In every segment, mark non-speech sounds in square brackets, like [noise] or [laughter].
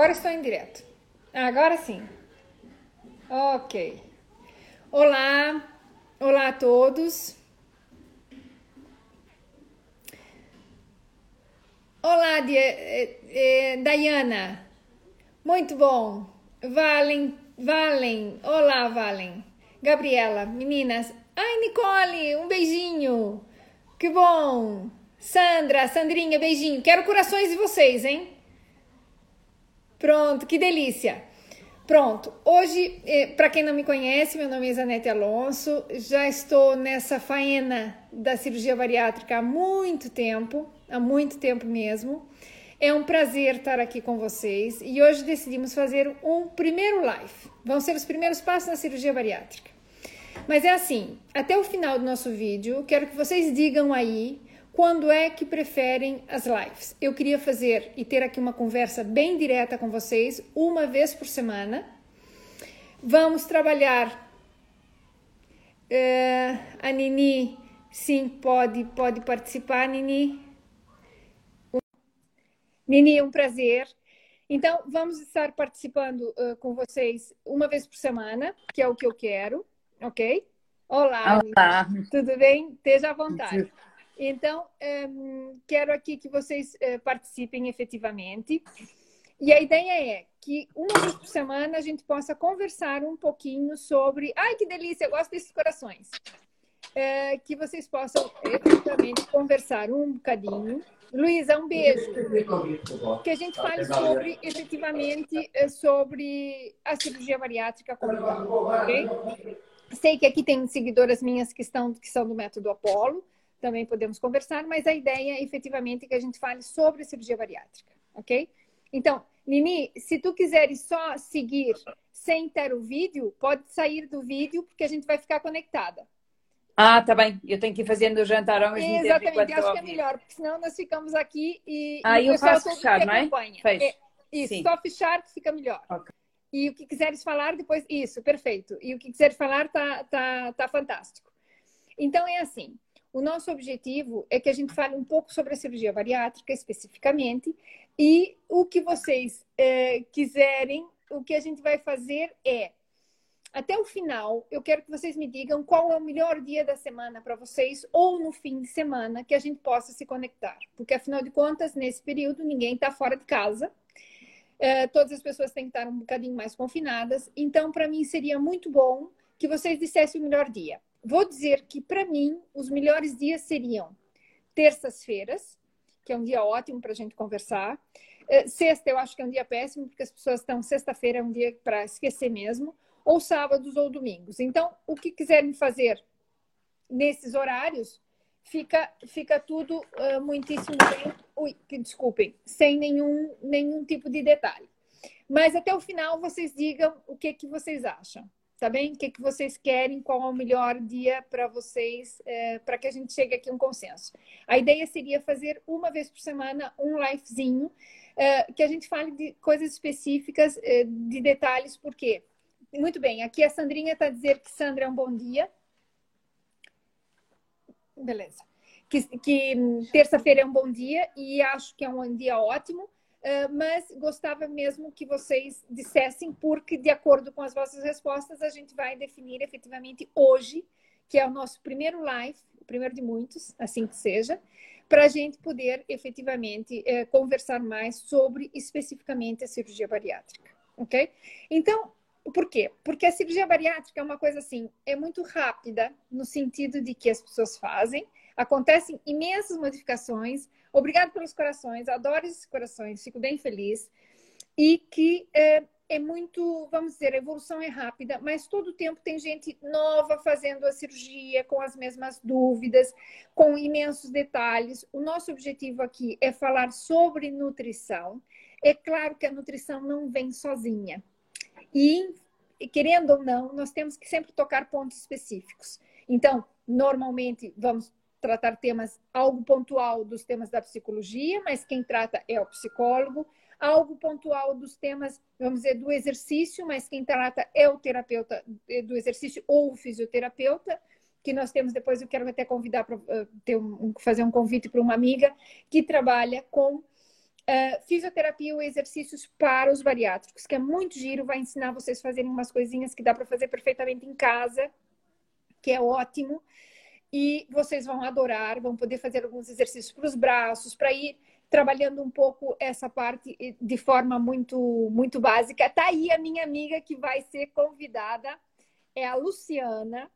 Agora estou em direto. Agora sim. Ok. Olá, olá a todos. Olá, Di eh, eh, Dayana. Muito bom. Valen, Valen. Olá, Valen. Gabriela, meninas. Ai, Nicole, um beijinho. Que bom. Sandra, Sandrinha, beijinho. Quero corações de vocês, hein? Pronto, que delícia. Pronto, hoje, eh, para quem não me conhece, meu nome é Zanete Alonso, já estou nessa faena da cirurgia bariátrica há muito tempo, há muito tempo mesmo. É um prazer estar aqui com vocês e hoje decidimos fazer um primeiro live. Vão ser os primeiros passos na cirurgia bariátrica. Mas é assim, até o final do nosso vídeo, quero que vocês digam aí quando é que preferem as lives? Eu queria fazer e ter aqui uma conversa bem direta com vocês, uma vez por semana. Vamos trabalhar. Uh, a Nini, sim, pode, pode participar, Nini. Nini, um prazer. Então, vamos estar participando uh, com vocês uma vez por semana, que é o que eu quero, ok? Olá, Olá. Nini. tudo bem? Esteja à vontade. Então, um, quero aqui que vocês uh, participem efetivamente. E a ideia é que uma vez por semana a gente possa conversar um pouquinho sobre. Ai, que delícia, eu gosto desses corações. É, que vocês possam efetivamente conversar um bocadinho. Luísa, um beijo. Que a gente fale sobre, efetivamente, sobre a cirurgia bariátrica? Sei que aqui tem seguidoras minhas que, estão, que são do método Apolo também podemos conversar, mas a ideia é efetivamente que a gente fale sobre cirurgia bariátrica, ok? Então, Nini, se tu quiseres só seguir sem ter o vídeo, pode sair do vídeo porque a gente vai ficar conectada. Ah, tá bem. Eu tenho que ir fazendo o jantar ao mesmo Exatamente, tempo. Exatamente, acho que é melhor, porque senão nós ficamos aqui e. Ah, e eu faço fechar, não é? Fez. é isso, Sim. só fechar que fica melhor. Okay. E o que quiseres falar depois, isso, perfeito. E o que quiseres falar tá, tá, tá fantástico. Então é assim. O nosso objetivo é que a gente fale um pouco sobre a cirurgia bariátrica especificamente e o que vocês é, quiserem, o que a gente vai fazer é até o final, eu quero que vocês me digam qual é o melhor dia da semana para vocês ou no fim de semana que a gente possa se conectar. Porque, afinal de contas, nesse período, ninguém está fora de casa. É, todas as pessoas têm que estar um bocadinho mais confinadas. Então, para mim, seria muito bom que vocês dissessem o melhor dia vou dizer que, para mim, os melhores dias seriam terças-feiras, que é um dia ótimo para a gente conversar. Eh, sexta, eu acho que é um dia péssimo, porque as pessoas estão. Sexta-feira é um dia para esquecer mesmo, ou sábados ou domingos. Então, o que quiserem fazer nesses horários, fica, fica tudo uh, muitíssimo bem. Ui, que desculpem, sem nenhum, nenhum tipo de detalhe. Mas até o final vocês digam o que, que vocês acham tá bem? O que, que vocês querem, qual é o melhor dia para vocês, é, para que a gente chegue aqui a um consenso. A ideia seria fazer uma vez por semana um livezinho, é, que a gente fale de coisas específicas, é, de detalhes, por quê? Muito bem, aqui a Sandrinha está dizendo que Sandra é um bom dia. Beleza. Que, que terça-feira é um bom dia e acho que é um dia ótimo. Uh, mas gostava mesmo que vocês dissessem, porque, de acordo com as vossas respostas, a gente vai definir efetivamente hoje, que é o nosso primeiro live, o primeiro de muitos, assim que seja, para a gente poder efetivamente uh, conversar mais sobre especificamente a cirurgia bariátrica, ok? Então, por quê? Porque a cirurgia bariátrica é uma coisa assim, é muito rápida, no sentido de que as pessoas fazem, acontecem imensas modificações, Obrigado pelos corações, adoro esses corações, fico bem feliz. E que é, é, muito, vamos dizer, a evolução é rápida, mas todo o tempo tem gente nova fazendo a cirurgia, com as mesmas dúvidas, com imensos detalhes. O nosso objetivo aqui é falar sobre nutrição. É claro que a nutrição não vem sozinha. E, querendo ou não, nós temos que sempre tocar pontos específicos. Então, normalmente, vamos tratar temas, algo pontual dos temas da psicologia, mas quem trata é o psicólogo, algo pontual dos temas, vamos dizer, do exercício, mas quem trata é o terapeuta eh, do exercício ou o fisioterapeuta, que nós temos depois, eu quero até convidar para uh, um, fazer um convite para uma amiga que trabalha com Uh, fisioterapia ou exercícios para os bariátricos, que é muito giro, vai ensinar vocês a fazerem umas coisinhas que dá para fazer perfeitamente em casa, que é ótimo. E vocês vão adorar, vão poder fazer alguns exercícios para os braços, para ir trabalhando um pouco essa parte de forma muito, muito básica. Tá aí a minha amiga que vai ser convidada, é a Luciana.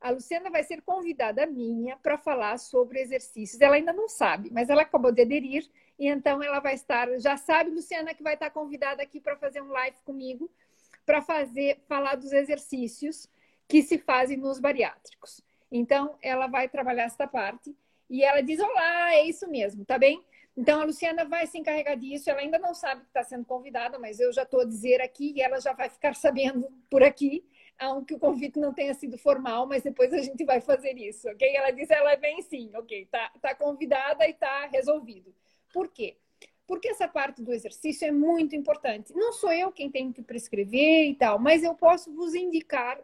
A Luciana vai ser convidada minha para falar sobre exercícios. Ela ainda não sabe, mas ela acabou de aderir e então ela vai estar, já sabe, Luciana, que vai estar convidada aqui para fazer um live comigo, para fazer, falar dos exercícios que se fazem nos bariátricos. Então, ela vai trabalhar esta parte e ela diz: Olá, é isso mesmo, tá bem? Então, a Luciana vai se encarregar disso. Ela ainda não sabe que está sendo convidada, mas eu já estou a dizer aqui e ela já vai ficar sabendo por aqui, aunque o convite não tenha sido formal, mas depois a gente vai fazer isso, ok? Ela diz: ela vem sim, ok? Tá, tá convidada e tá resolvido. Por quê? Porque essa parte do exercício é muito importante. Não sou eu quem tenho que prescrever e tal, mas eu posso vos indicar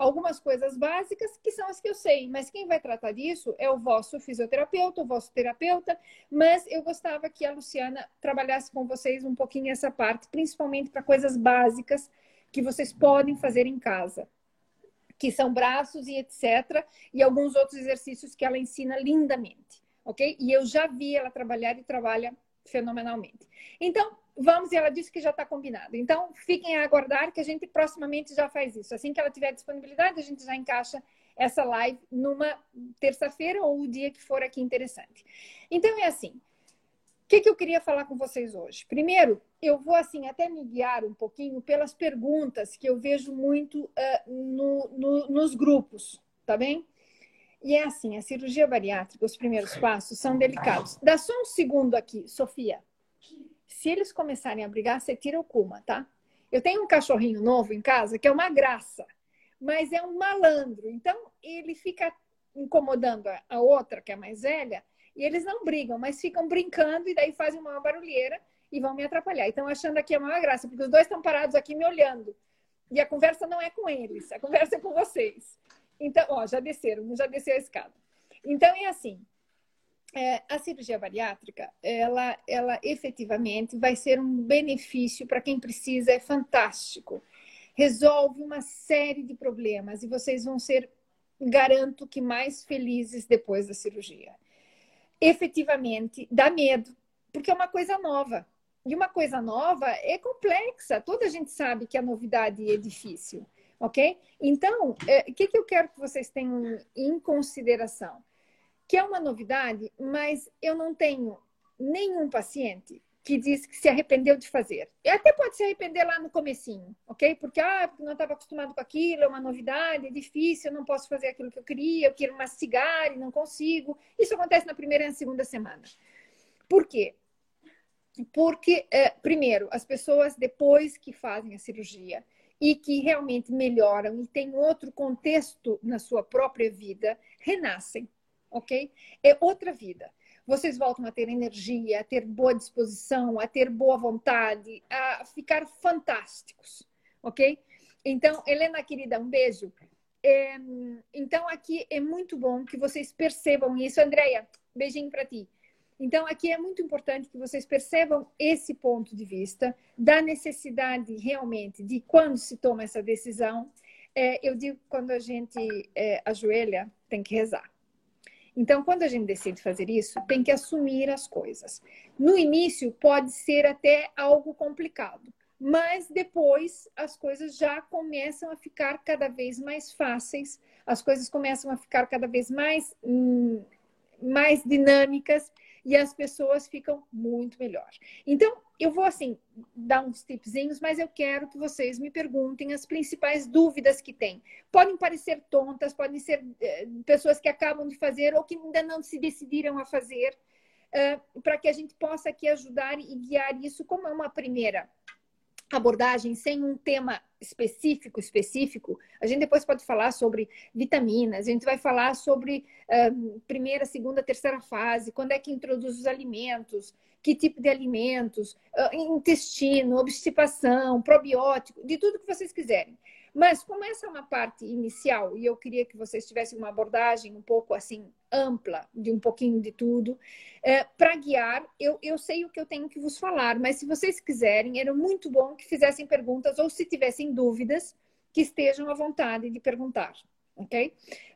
algumas coisas básicas que são as que eu sei, mas quem vai tratar disso é o vosso fisioterapeuta, o vosso terapeuta, mas eu gostava que a Luciana trabalhasse com vocês um pouquinho essa parte, principalmente para coisas básicas que vocês podem fazer em casa, que são braços e etc, e alguns outros exercícios que ela ensina lindamente, ok? E eu já vi ela trabalhar e trabalha fenomenalmente. Então, vamos, e ela disse que já está combinado. Então, fiquem a aguardar que a gente proximamente já faz isso. Assim que ela tiver disponibilidade, a gente já encaixa essa live numa terça-feira ou o dia que for aqui interessante. Então, é assim. O que, que eu queria falar com vocês hoje? Primeiro, eu vou assim até me guiar um pouquinho pelas perguntas que eu vejo muito uh, no, no, nos grupos, tá bem? E é assim, a cirurgia bariátrica, os primeiros passos são delicados. Dá só um segundo aqui, Sofia. Se eles começarem a brigar, você tira o Kuma, tá? Eu tenho um cachorrinho novo em casa que é uma graça, mas é um malandro. Então, ele fica incomodando a outra, que é mais velha, e eles não brigam, mas ficam brincando e daí fazem uma barulheira e vão me atrapalhar. Então, achando aqui a maior graça, porque os dois estão parados aqui me olhando. E a conversa não é com eles, a conversa é com vocês. Então, ó, já desceram, já desceu a escada. Então, é assim, é, a cirurgia bariátrica, ela, ela efetivamente vai ser um benefício para quem precisa, é fantástico. Resolve uma série de problemas e vocês vão ser, garanto que, mais felizes depois da cirurgia. Efetivamente, dá medo, porque é uma coisa nova. E uma coisa nova é complexa. Toda a gente sabe que a novidade é difícil, ok? Então, é, o que, que eu quero que vocês tenham em consideração? Que é uma novidade, mas eu não tenho nenhum paciente que diz que se arrependeu de fazer. E até pode se arrepender lá no comecinho, ok? Porque, ah, não estava acostumado com aquilo, é uma novidade, é difícil, eu não posso fazer aquilo que eu queria, eu quero mastigar e não consigo. Isso acontece na primeira e na segunda semana. Por quê? Porque, é, primeiro, as pessoas, depois que fazem a cirurgia e que realmente melhoram e têm outro contexto na sua própria vida, renascem ok? É outra vida. Vocês voltam a ter energia, a ter boa disposição, a ter boa vontade, a ficar fantásticos, ok? Então, Helena, querida, um beijo. É, então, aqui é muito bom que vocês percebam isso. Andréia, beijinho para ti. Então, aqui é muito importante que vocês percebam esse ponto de vista da necessidade realmente de quando se toma essa decisão. É, eu digo quando a gente é, ajoelha, tem que rezar. Então, quando a gente decide fazer isso, tem que assumir as coisas. No início, pode ser até algo complicado, mas depois as coisas já começam a ficar cada vez mais fáceis, as coisas começam a ficar cada vez mais, hum, mais dinâmicas e as pessoas ficam muito melhor. Então, eu vou assim dar uns tipzinhos, mas eu quero que vocês me perguntem as principais dúvidas que têm. Podem parecer tontas, podem ser eh, pessoas que acabam de fazer ou que ainda não se decidiram a fazer, uh, para que a gente possa aqui ajudar e guiar isso como é uma primeira abordagem sem um tema específico, específico, a gente depois pode falar sobre vitaminas, a gente vai falar sobre uh, primeira, segunda, terceira fase, quando é que introduz os alimentos, que tipo de alimentos, ah, intestino, obstipação, probiótico, de tudo que vocês quiserem. Mas como essa é uma parte inicial e eu queria que vocês tivessem uma abordagem um pouco assim ampla de um pouquinho de tudo é, para guiar, eu, eu sei o que eu tenho que vos falar, mas se vocês quiserem, era muito bom que fizessem perguntas ou se tivessem dúvidas que estejam à vontade de perguntar, ok?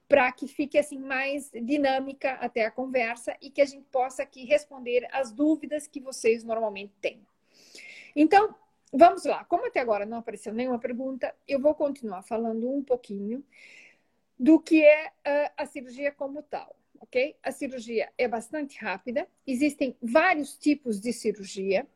Para que fique assim mais dinâmica até a conversa e que a gente possa aqui responder as dúvidas que vocês normalmente têm. Então, Vamos lá, como até agora não apareceu nenhuma pergunta, eu vou continuar falando um pouquinho do que é uh, a cirurgia como tal, ok? A cirurgia é bastante rápida, existem vários tipos de cirurgia,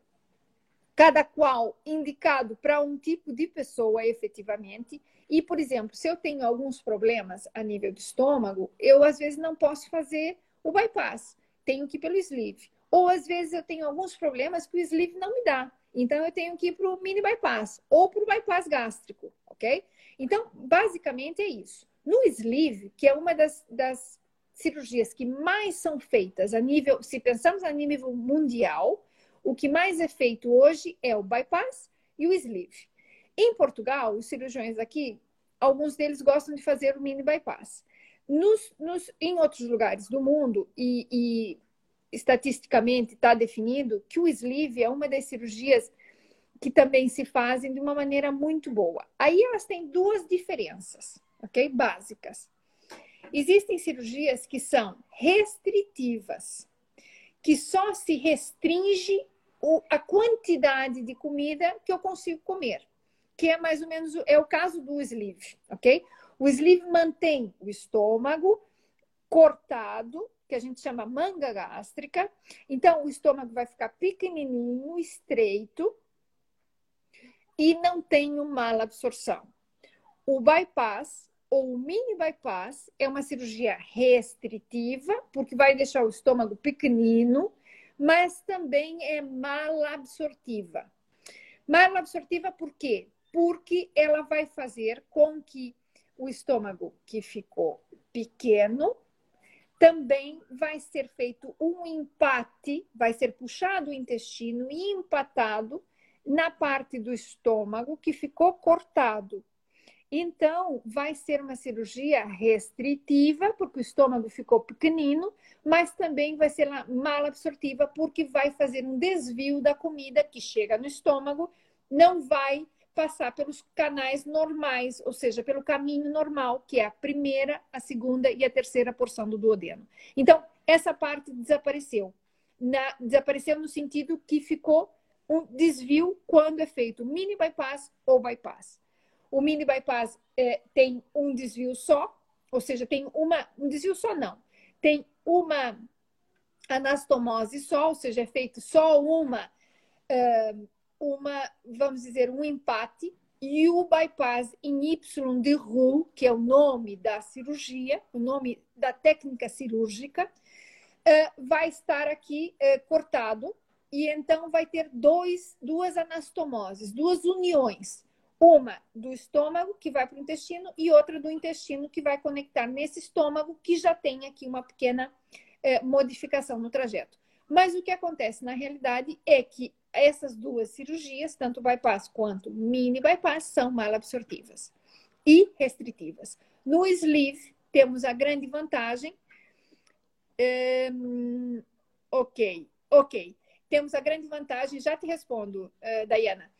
cada qual indicado para um tipo de pessoa efetivamente. E, por exemplo, se eu tenho alguns problemas a nível do estômago, eu às vezes não posso fazer o bypass, tenho que ir pelo sleeve. Ou às vezes eu tenho alguns problemas que o sleeve não me dá. Então, eu tenho que ir para o mini bypass ou para o bypass gástrico, ok? Então, basicamente é isso. No sleeve, que é uma das, das cirurgias que mais são feitas a nível, se pensamos a nível mundial, o que mais é feito hoje é o bypass e o sleeve. Em Portugal, os cirurgiões aqui, alguns deles gostam de fazer o mini bypass. Nos, nos, em outros lugares do mundo, e, e estatisticamente está definido que o sleeve é uma das cirurgias que também se fazem de uma maneira muito boa. Aí elas têm duas diferenças, ok? Básicas. Existem cirurgias que são restritivas, que só se restringe a quantidade de comida que eu consigo comer, que é mais ou menos é o caso do sleeve, ok? O sleeve mantém o estômago cortado que a gente chama manga gástrica. Então, o estômago vai ficar pequenininho, estreito e não tem uma absorção. O bypass ou o mini bypass é uma cirurgia restritiva, porque vai deixar o estômago pequenino, mas também é mal absortiva. Mal absortiva por quê? Porque ela vai fazer com que o estômago que ficou pequeno também vai ser feito um empate, vai ser puxado o intestino e empatado na parte do estômago que ficou cortado. Então, vai ser uma cirurgia restritiva, porque o estômago ficou pequenino, mas também vai ser mal absortiva, porque vai fazer um desvio da comida que chega no estômago, não vai passar pelos canais normais, ou seja, pelo caminho normal, que é a primeira, a segunda e a terceira porção do duodeno. Então, essa parte desapareceu. Na, desapareceu no sentido que ficou um desvio quando é feito mini bypass ou bypass. O mini bypass é, tem um desvio só, ou seja, tem uma. Um desvio só não. Tem uma anastomose só, ou seja, é feito só uma. Uh, uma, vamos dizer, um empate e o bypass em Y de Roux, que é o nome da cirurgia, o nome da técnica cirúrgica, eh, vai estar aqui eh, cortado e então vai ter dois, duas anastomoses, duas uniões. Uma do estômago, que vai para o intestino, e outra do intestino, que vai conectar nesse estômago, que já tem aqui uma pequena eh, modificação no trajeto. Mas o que acontece na realidade é que essas duas cirurgias, tanto bypass quanto mini bypass, são mal absortivas e restritivas. No sleeve, temos a grande vantagem. Um, ok, ok. Temos a grande vantagem, já te respondo, uh, Dayana.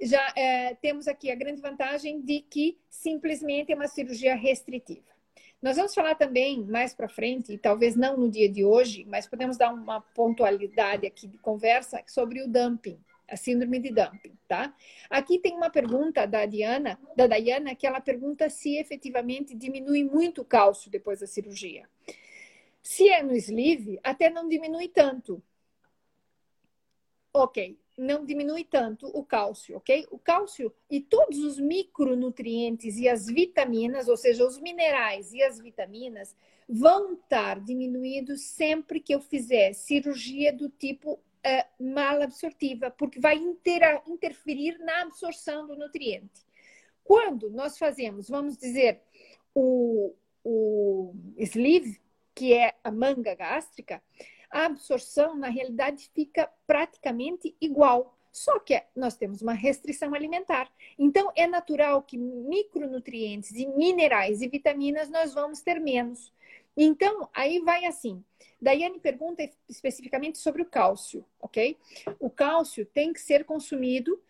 Já uh, temos aqui a grande vantagem de que simplesmente é uma cirurgia restritiva. Nós vamos falar também mais para frente, e talvez não no dia de hoje, mas podemos dar uma pontualidade aqui de conversa sobre o dumping, a síndrome de dumping, tá? Aqui tem uma pergunta da Diana, da Diana, que ela pergunta se efetivamente diminui muito o cálcio depois da cirurgia. Se é no sleeve, até não diminui tanto. Ok, não diminui tanto o cálcio, ok? O cálcio e todos os micronutrientes e as vitaminas, ou seja, os minerais e as vitaminas, vão estar diminuídos sempre que eu fizer cirurgia do tipo uh, porque vai inter interferir na absorção do nutriente. Quando nós fazemos, vamos dizer, o, o sleeve, que é a manga gástrica, a absorção, na realidade, fica praticamente igual. Só que nós temos uma restrição alimentar. Então, é natural que micronutrientes e minerais e vitaminas nós vamos ter menos. Então, aí vai assim. Daiane pergunta especificamente sobre o cálcio, ok? O cálcio tem que ser consumido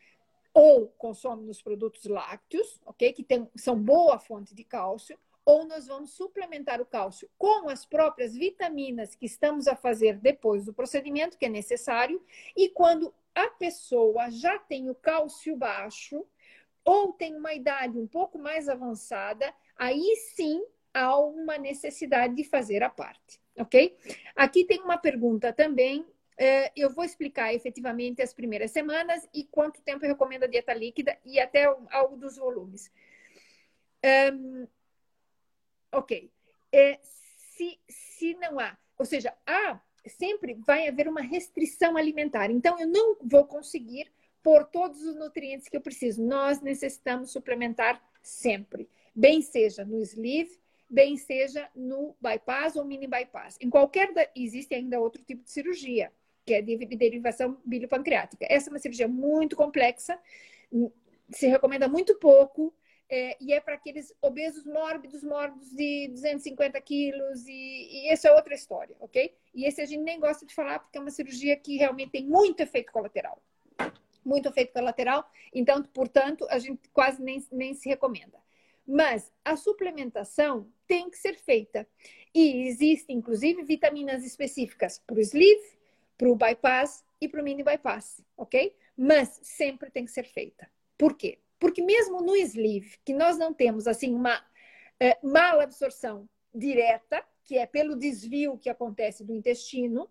ou consome nos produtos lácteos, ok? Que tem, são boa fonte de cálcio, ou nós vamos suplementar o cálcio com as próprias vitaminas que estamos a fazer depois do procedimento, que é necessário, e quando a pessoa já tem o cálcio baixo ou tem uma idade um pouco mais avançada, aí sim há uma necessidade de fazer a parte, ok? Aqui tem uma pergunta também. Eh, eu vou explicar efetivamente as primeiras semanas e quanto tempo eu recomendo a dieta líquida e até algo dos volumes. Um, Ok. É, se, se não há, ou seja, há, sempre vai haver uma restrição alimentar. Então, eu não vou conseguir pôr todos os nutrientes que eu preciso. Nós necessitamos suplementar sempre. Bem seja no sleeve, bem seja no bypass ou mini bypass. Em qualquer da... existe ainda outro tipo de cirurgia, que é de derivação biliopancreática. Essa é uma cirurgia muito complexa, se recomenda muito pouco, é, e é para aqueles obesos mórbidos, mórbidos de 250 quilos, e, e essa é outra história, ok? E esse a gente nem gosta de falar porque é uma cirurgia que realmente tem muito efeito colateral. Muito efeito colateral, então, portanto, a gente quase nem, nem se recomenda. Mas a suplementação tem que ser feita. E existem, inclusive, vitaminas específicas para o sleeve, para o bypass e para o mini bypass, ok? Mas sempre tem que ser feita. Por quê? Porque mesmo no sleeve, que nós não temos assim uma é, mala absorção direta, que é pelo desvio que acontece do intestino,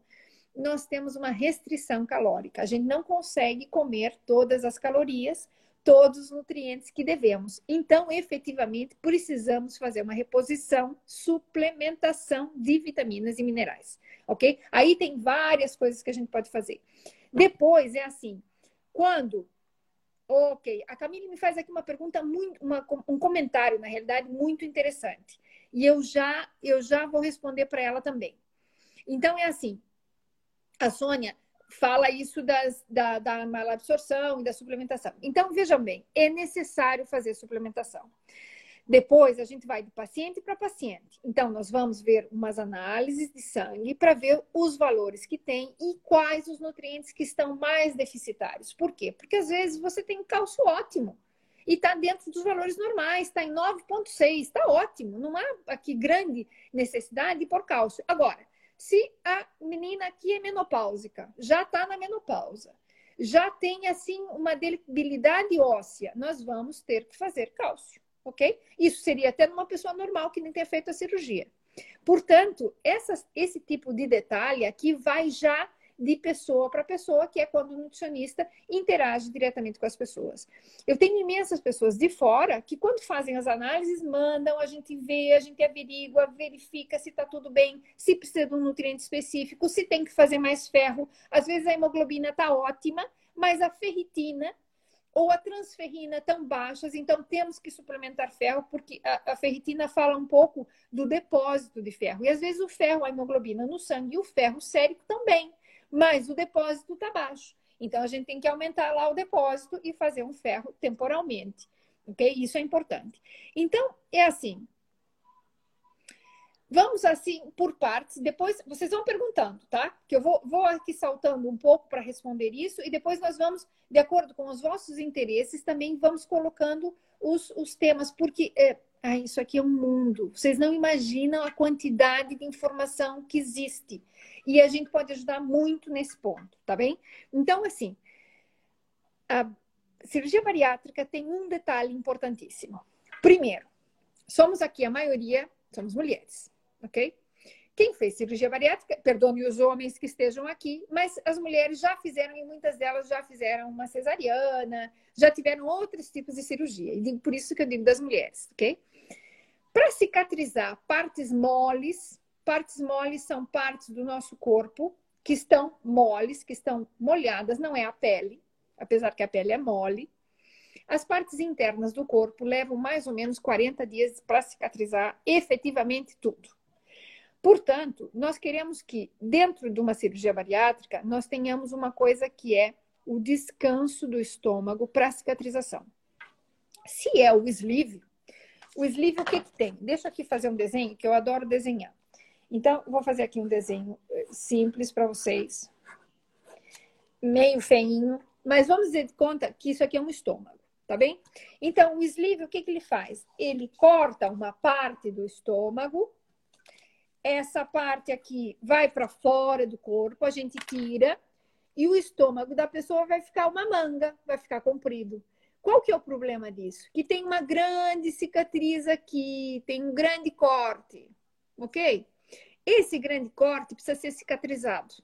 nós temos uma restrição calórica. A gente não consegue comer todas as calorias, todos os nutrientes que devemos. Então, efetivamente, precisamos fazer uma reposição, suplementação de vitaminas e minerais, ok? Aí tem várias coisas que a gente pode fazer. Depois é assim, quando Ok, a Camille me faz aqui uma pergunta muito, uma, um comentário na realidade muito interessante e eu já eu já vou responder para ela também. Então é assim, a Sônia fala isso das, da, da malabsorção e da suplementação. Então vejam bem, é necessário fazer suplementação. Depois a gente vai de paciente para paciente. Então, nós vamos ver umas análises de sangue para ver os valores que tem e quais os nutrientes que estão mais deficitários. Por quê? Porque às vezes você tem cálcio ótimo e está dentro dos valores normais, está em 9,6, está ótimo, não há aqui grande necessidade por cálcio. Agora, se a menina aqui é menopáusica, já está na menopausa, já tem assim uma debilidade óssea, nós vamos ter que fazer cálcio ok? Isso seria até numa pessoa normal que nem tenha feito a cirurgia. Portanto, essa, esse tipo de detalhe aqui vai já de pessoa para pessoa, que é quando o nutricionista interage diretamente com as pessoas. Eu tenho imensas pessoas de fora que, quando fazem as análises, mandam, a gente vê, a gente averigua, verifica se está tudo bem, se precisa de um nutriente específico, se tem que fazer mais ferro. Às vezes a hemoglobina está ótima, mas a ferritina ou a transferrina tão baixas, então temos que suplementar ferro, porque a, a, ferritina fala um pouco do depósito de ferro. E às vezes o ferro, a hemoglobina no sangue e o ferro sérico também, mas o depósito está baixo. Então a gente tem que aumentar lá o depósito e fazer um ferro temporalmente. Ok? Isso é importante. Então, é assim. Vamos assim por partes, depois vocês vão perguntando, tá? Que eu vou, vou aqui saltando um pouco para responder isso e depois nós vamos, de acordo com os vossos interesses, também vamos colocando os, os temas, porque é, ah, isso aqui é um mundo. Vocês não imaginam a quantidade de informação que existe. E a gente pode ajudar muito nesse ponto, tá bem? Então, assim, a cirurgia bariátrica tem um detalhe importantíssimo. Primeiro, somos aqui a maioria, somos mulheres ok? Quem fez cirurgia bariátrica, perdone os homens que estejam aqui, mas as mulheres já fizeram, e muitas delas já fizeram uma cesariana, já tiveram outros tipos de cirurgia. E por isso que eu digo das mulheres, ok? Para cicatrizar partes moles, partes moles são partes do nosso corpo que estão moles, que estão molhadas, não é a pele, apesar que a pele é mole. As partes internas do corpo levam mais ou menos 40 dias para cicatrizar efetivamente tudo. Portanto, nós queremos que, dentro de uma cirurgia bariátrica, nós tenhamos uma coisa que é o descanso do estômago para cicatrização. Se é o sleeve, o sleeve o que, que tem? Deixa aqui fazer um desenho, que eu adoro desenhar. Então, vou fazer aqui um desenho eh, simples para vocês. Meio feinho, mas vamos dizer de conta que isso aqui é um estômago, tá bem? Então, o sleeve, o que, que ele faz? Ele corta uma parte do estômago, essa parte aqui vai para fora do corpo, a gente tira, e o estômago da pessoa vai ficar uma manga, vai ficar comprido. Qual que é o problema disso? Que tem uma grande cicatriz aqui, tem um grande corte, ok? Esse grande corte precisa ser cicatrizado.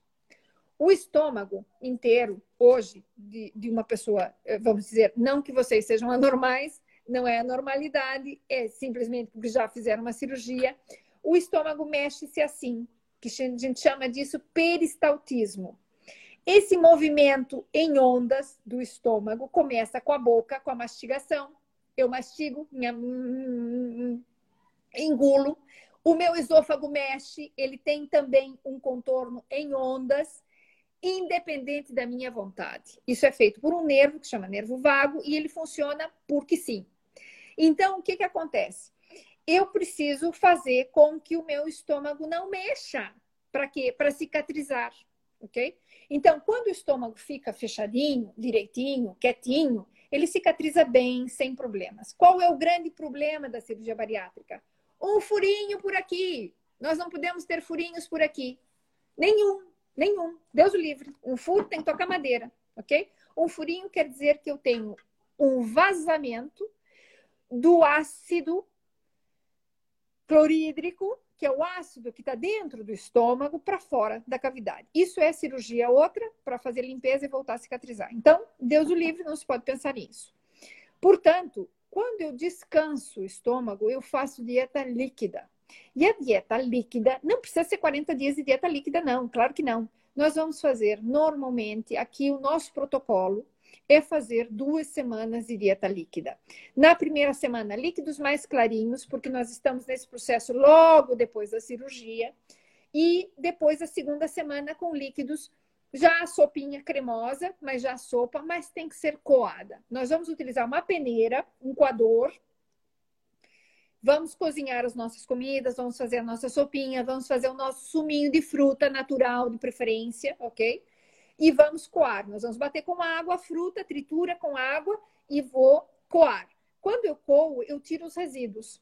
O estômago inteiro, hoje, de, de uma pessoa, eh, vamos dizer, não que vocês sejam anormais, não é anormalidade, é simplesmente porque já fizeram uma cirurgia. O estômago mexe-se assim, que a gente chama disso peristaltismo. Esse movimento em ondas do estômago começa com a boca, com a mastigação. Eu mastigo, engulo. O meu esôfago mexe, ele tem também um contorno em ondas, independente da minha vontade. Isso é feito por um nervo que chama nervo vago e ele funciona porque sim. Então, o que, que acontece? Eu preciso fazer com que o meu estômago não mexa. Para quê? Para cicatrizar, ok? Então, quando o estômago fica fechadinho, direitinho, quietinho, ele cicatriza bem, sem problemas. Qual é o grande problema da cirurgia bariátrica? Um furinho por aqui. Nós não podemos ter furinhos por aqui. Nenhum, nenhum. Deus o livre. Um furo tem que tocar madeira, ok? Um furinho quer dizer que eu tenho um vazamento do ácido clorídrico que é o ácido que está dentro do estômago para fora da cavidade. Isso é cirurgia outra para fazer limpeza e voltar a cicatrizar. Então, Deus o livre, não se pode pensar nisso. Portanto, quando eu descanso o estômago, eu faço dieta líquida. E a dieta líquida não precisa ser 40 dias de dieta líquida, não, claro que não. Nós vamos fazer normalmente aqui o nosso protocolo é fazer duas semanas de dieta líquida. Na primeira semana, líquidos mais clarinhos, porque nós estamos nesse processo logo depois da cirurgia. E depois, a segunda semana, com líquidos já a sopinha cremosa, mas já a sopa, mas tem que ser coada. Nós vamos utilizar uma peneira, um coador. Vamos cozinhar as nossas comidas, vamos fazer a nossa sopinha, vamos fazer o nosso suminho de fruta natural, de preferência, ok? E vamos coar. Nós vamos bater com água fruta, tritura com água e vou coar. Quando eu coo, eu tiro os resíduos.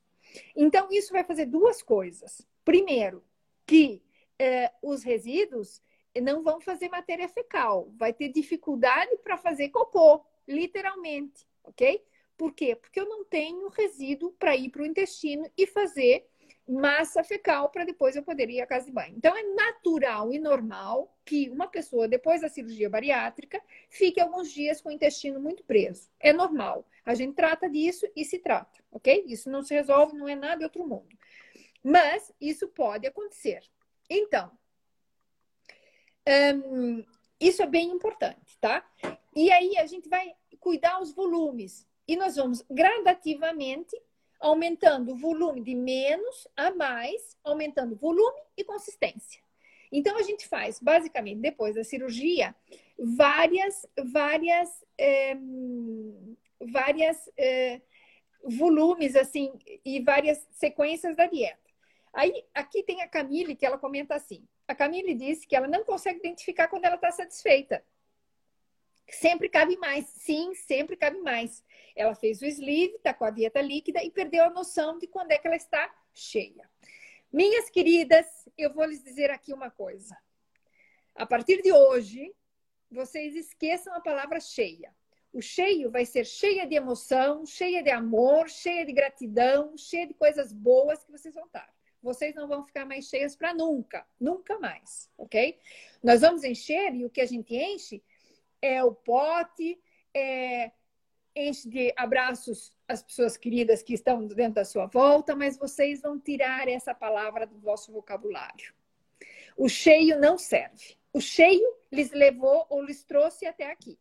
Então, isso vai fazer duas coisas. Primeiro, que eh, os resíduos não vão fazer matéria fecal, vai ter dificuldade para fazer cocô, literalmente, ok? Por quê? Porque eu não tenho resíduo para ir para o intestino e fazer massa fecal para depois eu poder ir à casa de banho. Então, é natural e normal que uma pessoa, depois da cirurgia bariátrica, fique alguns dias com o intestino muito preso. É normal. A gente trata disso e se trata, ok? Isso não se resolve, não é nada de outro mundo. Mas isso pode acontecer. Então, um, isso é bem importante, tá? E aí a gente vai cuidar os volumes. E nós vamos gradativamente aumentando o volume de menos a mais, aumentando volume e consistência. Então a gente faz, basicamente, depois da cirurgia, várias, várias, é, várias é, volumes assim e várias sequências da dieta. Aí aqui tem a Camille que ela comenta assim. A Camille disse que ela não consegue identificar quando ela está satisfeita. Sempre cabe mais. Sim, sempre cabe mais. Ela fez o sleeve, está com a dieta líquida e perdeu a noção de quando é que ela está cheia. Minhas queridas, eu vou lhes dizer aqui uma coisa. A partir de hoje, vocês esqueçam a palavra cheia. O cheio vai ser cheia de emoção, cheia de amor, cheia de gratidão, cheia de coisas boas que vocês vão estar. Vocês não vão ficar mais cheias para nunca, nunca mais, ok? Nós vamos encher e o que a gente enche é o pote, é enche de abraços as pessoas queridas que estão dentro da sua volta, mas vocês vão tirar essa palavra do vosso vocabulário. O cheio não serve. O cheio lhes levou ou lhes trouxe até aqui.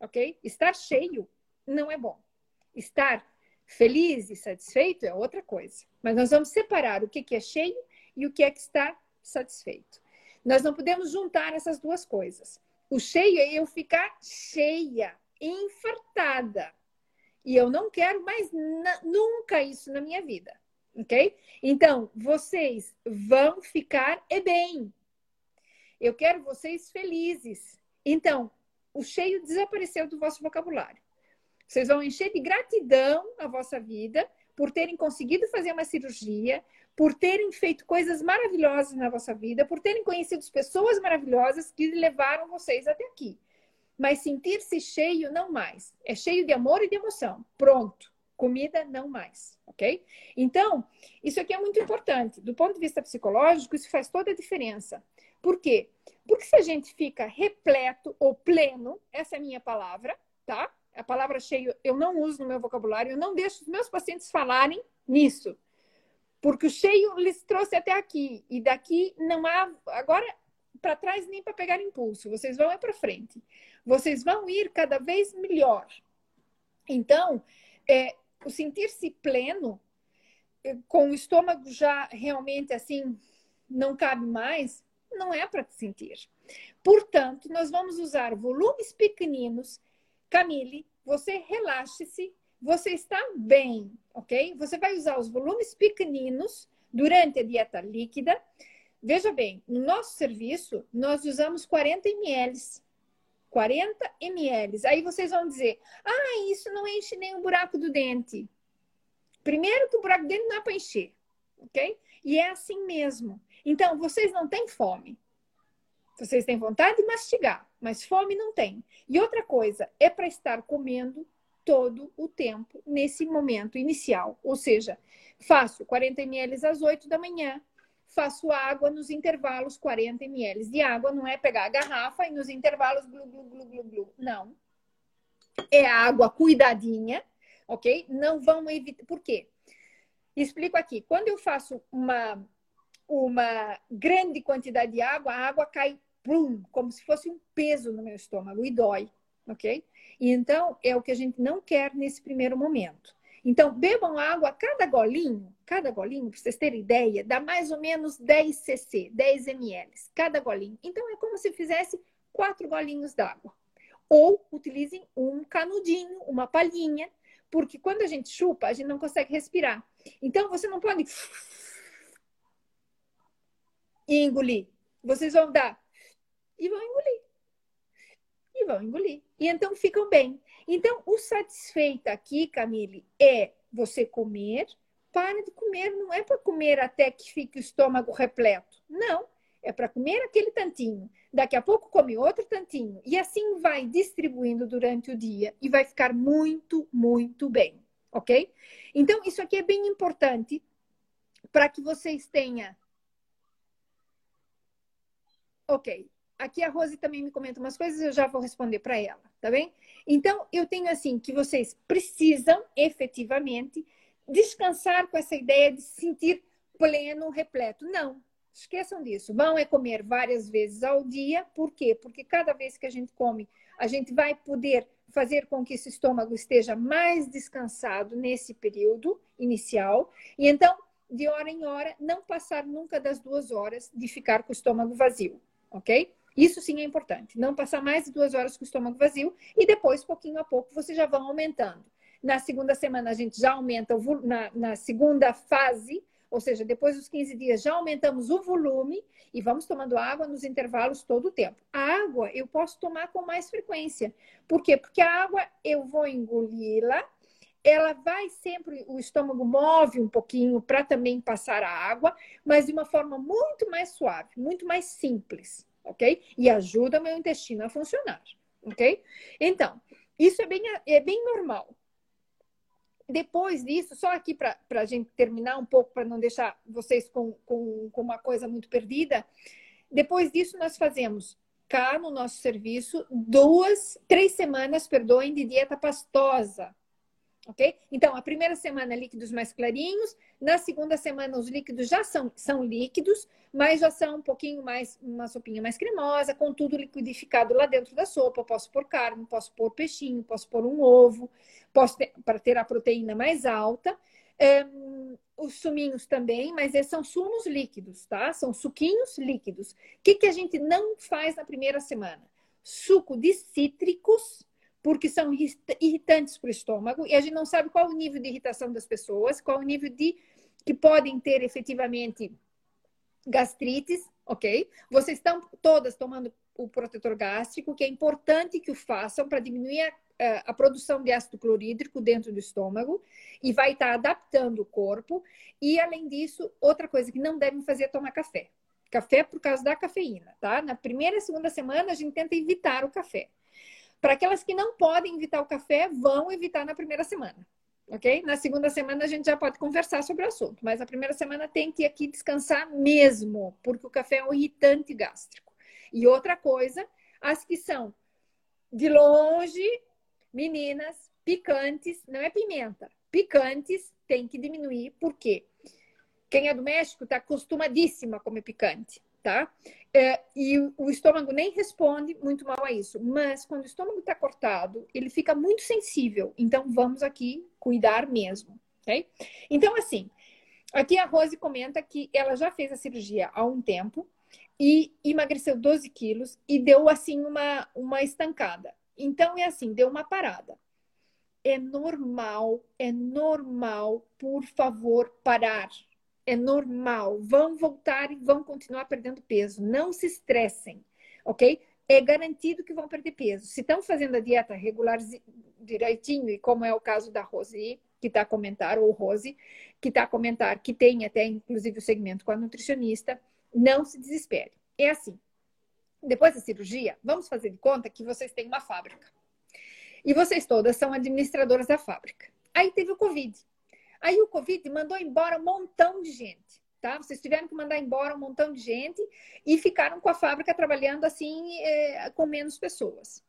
Ok? Estar cheio não é bom. Estar feliz e satisfeito é outra coisa. Mas nós vamos separar o que é cheio e o que é que está satisfeito. Nós não podemos juntar essas duas coisas. O cheio é eu ficar cheia, infartada. E eu não quero mais nunca isso na minha vida, ok? Então, vocês vão ficar e bem. Eu quero vocês felizes. Então, o cheio desapareceu do vosso vocabulário. Vocês vão encher de gratidão a vossa vida por terem conseguido fazer uma cirurgia, por terem feito coisas maravilhosas na vossa vida, por terem conhecido pessoas maravilhosas que levaram vocês até aqui. Mas sentir-se cheio, não mais. É cheio de amor e de emoção. Pronto. Comida, não mais. Ok? Então, isso aqui é muito importante. Do ponto de vista psicológico, isso faz toda a diferença. Por quê? Porque se a gente fica repleto ou pleno, essa é a minha palavra, tá? A palavra cheio eu não uso no meu vocabulário, eu não deixo os meus pacientes falarem nisso. Porque o cheio lhes trouxe até aqui. E daqui não há. Agora, para trás nem para pegar impulso. Vocês vão é para frente. Vocês vão ir cada vez melhor. Então, é, o sentir-se pleno, é, com o estômago já realmente assim, não cabe mais, não é para sentir. Portanto, nós vamos usar volumes pequeninos Camille, você relaxe-se, você está bem, ok? Você vai usar os volumes pequeninos durante a dieta líquida. Veja bem, no nosso serviço, nós usamos 40 ml. 40 ml. Aí vocês vão dizer: ah, isso não enche nem o buraco do dente. Primeiro, que o buraco do dente não é para encher, ok? E é assim mesmo. Então, vocês não têm fome. Vocês têm vontade de mastigar, mas fome não tem. E outra coisa, é para estar comendo todo o tempo nesse momento inicial. Ou seja, faço 40 ml às 8 da manhã, faço água nos intervalos 40 ml de água, não é pegar a garrafa e nos intervalos glu, glu, glu, glu, glu. Não. É água cuidadinha, ok? Não vão evitar. Por quê? Explico aqui. Quando eu faço uma uma grande quantidade de água, a água cai plum, como se fosse um peso no meu estômago e dói, ok? E então é o que a gente não quer nesse primeiro momento. Então, bebam água, cada golinho, cada golinho, para vocês terem ideia, dá mais ou menos 10 cc, 10 ml, cada golinho. Então, é como se fizesse quatro golinhos d'água. Ou utilizem um canudinho, uma palhinha, porque quando a gente chupa, a gente não consegue respirar. Então, você não pode engolir. Vocês vão dar e vão engolir. E vão engolir. E então ficam bem. Então, o satisfeito aqui, Camille, é você comer. Para de comer, não é para comer até que fique o estômago repleto. Não, é para comer aquele tantinho. Daqui a pouco come outro tantinho. E assim vai distribuindo durante o dia e vai ficar muito, muito bem. Ok? Então, isso aqui é bem importante para que vocês tenham Ok. Aqui a Rose também me comenta umas coisas, eu já vou responder para ela, tá bem? Então, eu tenho assim que vocês precisam efetivamente descansar com essa ideia de se sentir pleno, repleto. Não, esqueçam disso. Vão é comer várias vezes ao dia. Por quê? Porque cada vez que a gente come, a gente vai poder fazer com que esse estômago esteja mais descansado nesse período inicial. E então, de hora em hora, não passar nunca das duas horas de ficar com o estômago vazio ok? Isso sim é importante. Não passar mais de duas horas com o estômago vazio e depois, pouquinho a pouco, vocês já vão aumentando. Na segunda semana, a gente já aumenta, o na, na segunda fase, ou seja, depois dos 15 dias, já aumentamos o volume e vamos tomando água nos intervalos todo o tempo. A água eu posso tomar com mais frequência. Por quê? Porque a água eu vou engoli-la, ela vai sempre, o estômago move um pouquinho para também passar a água, mas de uma forma muito mais suave, muito mais simples, ok? E ajuda meu intestino a funcionar, ok? Então, isso é bem, é bem normal. Depois disso, só aqui para a gente terminar um pouco, para não deixar vocês com, com, com uma coisa muito perdida, depois disso nós fazemos cá no nosso serviço duas, três semanas, perdoem, de dieta pastosa, ok? Então, a primeira semana líquidos mais clarinhos, na segunda semana os líquidos já são, são líquidos, mas já são um pouquinho mais, uma sopinha mais cremosa, com tudo liquidificado lá dentro da sopa. posso pôr carne, posso pôr peixinho, posso pôr um ovo, posso para ter a proteína mais alta. É, os suminhos também, mas esses são sumos líquidos, tá? São suquinhos líquidos. O que, que a gente não faz na primeira semana? Suco de cítricos, porque são irritantes para o estômago, e a gente não sabe qual o nível de irritação das pessoas, qual o nível de que podem ter efetivamente gastrites, ok? Vocês estão todas tomando o protetor gástrico, que é importante que o façam para diminuir a, a, produção de ácido clorídrico dentro do estômago e vai estar tá adaptando o corpo. E, além disso, outra coisa que não devem fazer é tomar café. Café por causa da cafeína, tá? Na primeira e segunda semana, a gente tenta evitar o café. Para aquelas que não podem evitar o café, vão evitar na primeira semana, ok? Na segunda semana a gente já pode conversar sobre o assunto, mas a primeira semana tem que aqui descansar mesmo, porque o café é um irritante gástrico. E outra coisa, as que são de longe, meninas, picantes, não é pimenta, picantes tem que diminuir, por quê? Quem é do México está acostumadíssima a comer picante, tá? É, e o estômago nem responde muito mal a isso. Mas quando o estômago está cortado, ele fica muito sensível. Então vamos aqui cuidar mesmo, ok? Então, assim, aqui a Rose comenta que ela já fez a cirurgia há um tempo e emagreceu 12 quilos e deu assim uma, uma estancada. Então é assim, deu uma parada. É normal, é normal, por favor, parar. É normal. Vão voltar e vão continuar perdendo peso. Não se estressem, ok? É garantido que vão perder peso. Se estão fazendo a dieta regular direitinho, e como é o caso da Rose, que está a comentar, ou Rose, que está a comentar, que tem até inclusive o segmento com a nutricionista, não se desespere. É assim. Depois da cirurgia, vamos fazer de conta que vocês têm uma fábrica. E vocês todas são administradoras da fábrica. Aí teve o Covid. Aí o Covid mandou embora um montão de gente, tá? Vocês tiveram que mandar embora um montão de gente e ficaram com a fábrica trabalhando assim, é, com menos pessoas.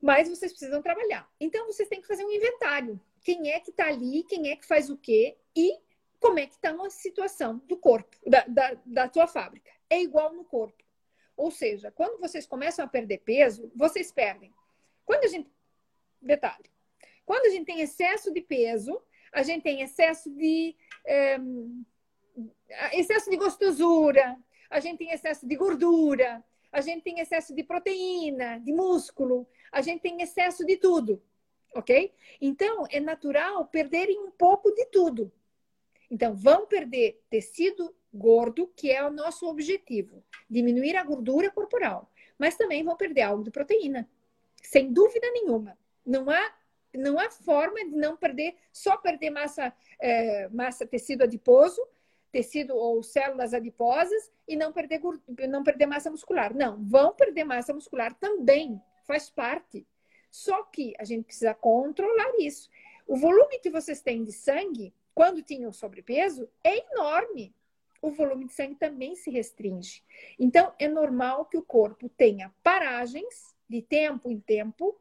Mas vocês precisam trabalhar. Então vocês têm que fazer um inventário. Quem é que está ali, quem é que faz o quê e como é que está a situação do corpo, da, da, da tua fábrica. É igual no corpo. Ou seja, quando vocês começam a perder peso, vocês perdem. Quando a gente. Detalhe. Quando a gente tem excesso de peso, a gente tem excesso de. É, excesso de gostosura, a gente tem excesso de gordura, a gente tem excesso de proteína, de músculo, a gente tem excesso de tudo, ok? Então, é natural perderem um pouco de tudo. Então, vão perder tecido gordo, que é o nosso objetivo, diminuir a gordura corporal, mas também vão perder algo de proteína, sem dúvida nenhuma. Não há não há forma de não perder, só perder massa, é, massa tecido adiposo, tecido ou células adiposas e não perder, não perder massa muscular. Não, vão perder massa muscular também, faz parte. Só que a gente precisa controlar isso. O volume que vocês têm de sangue quando tinham sobrepeso, é enorme. O volume de sangue também se restringe. Então, é normal que o corpo tenha paragens de tempo em tempo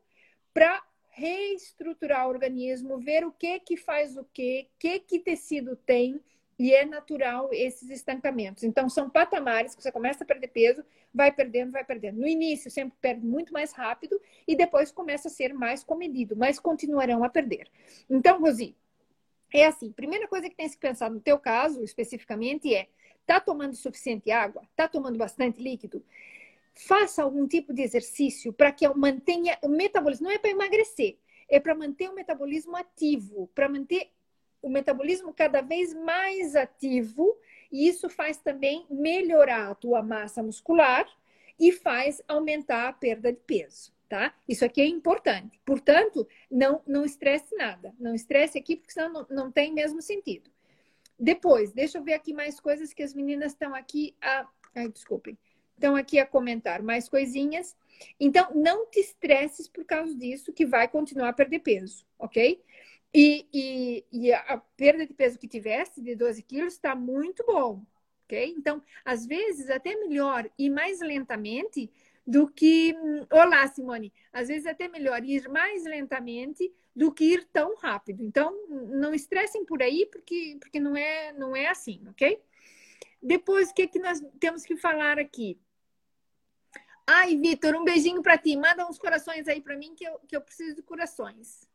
para reestruturar o organismo, ver o que que faz o que, que que tecido tem, e é natural esses estancamentos. Então, são patamares que você começa a perder peso, vai perdendo, vai perdendo. No início, sempre perde muito mais rápido e depois começa a ser mais comedido, mas continuarão a perder. Então, Rosi, é assim, primeira coisa que tem que pensar no teu caso, especificamente, é tá tomando suficiente água? Tá tomando bastante líquido? Faça algum tipo de exercício para que mantenha o metabolismo. Não é para emagrecer, é para manter o metabolismo ativo, para manter o metabolismo cada vez mais ativo, e isso faz também melhorar a tua massa muscular e faz aumentar a perda de peso tá? Isso aqui é importante. Portanto, não, não estresse nada. Não estresse aqui, porque senão não, não tem mesmo sentido. Depois, deixa eu ver aqui mais coisas que as meninas estão aqui a. Ai, desculpem. Estão aqui a comentar mais coisinhas. Então, não te estresses por causa disso, que vai continuar a perder peso, ok? E, e, e a perda de peso que tivesse, de 12 quilos, está muito bom, ok? Então, às vezes, até melhor e mais lentamente do que. Olá, Simone. Às vezes até melhor ir mais lentamente do que ir tão rápido. Então, não estressem por aí, porque, porque não, é, não é assim, ok? Depois, o que, é que nós temos que falar aqui? Ai, Vitor, um beijinho para ti. Manda uns corações aí para mim que eu, que eu preciso de corações.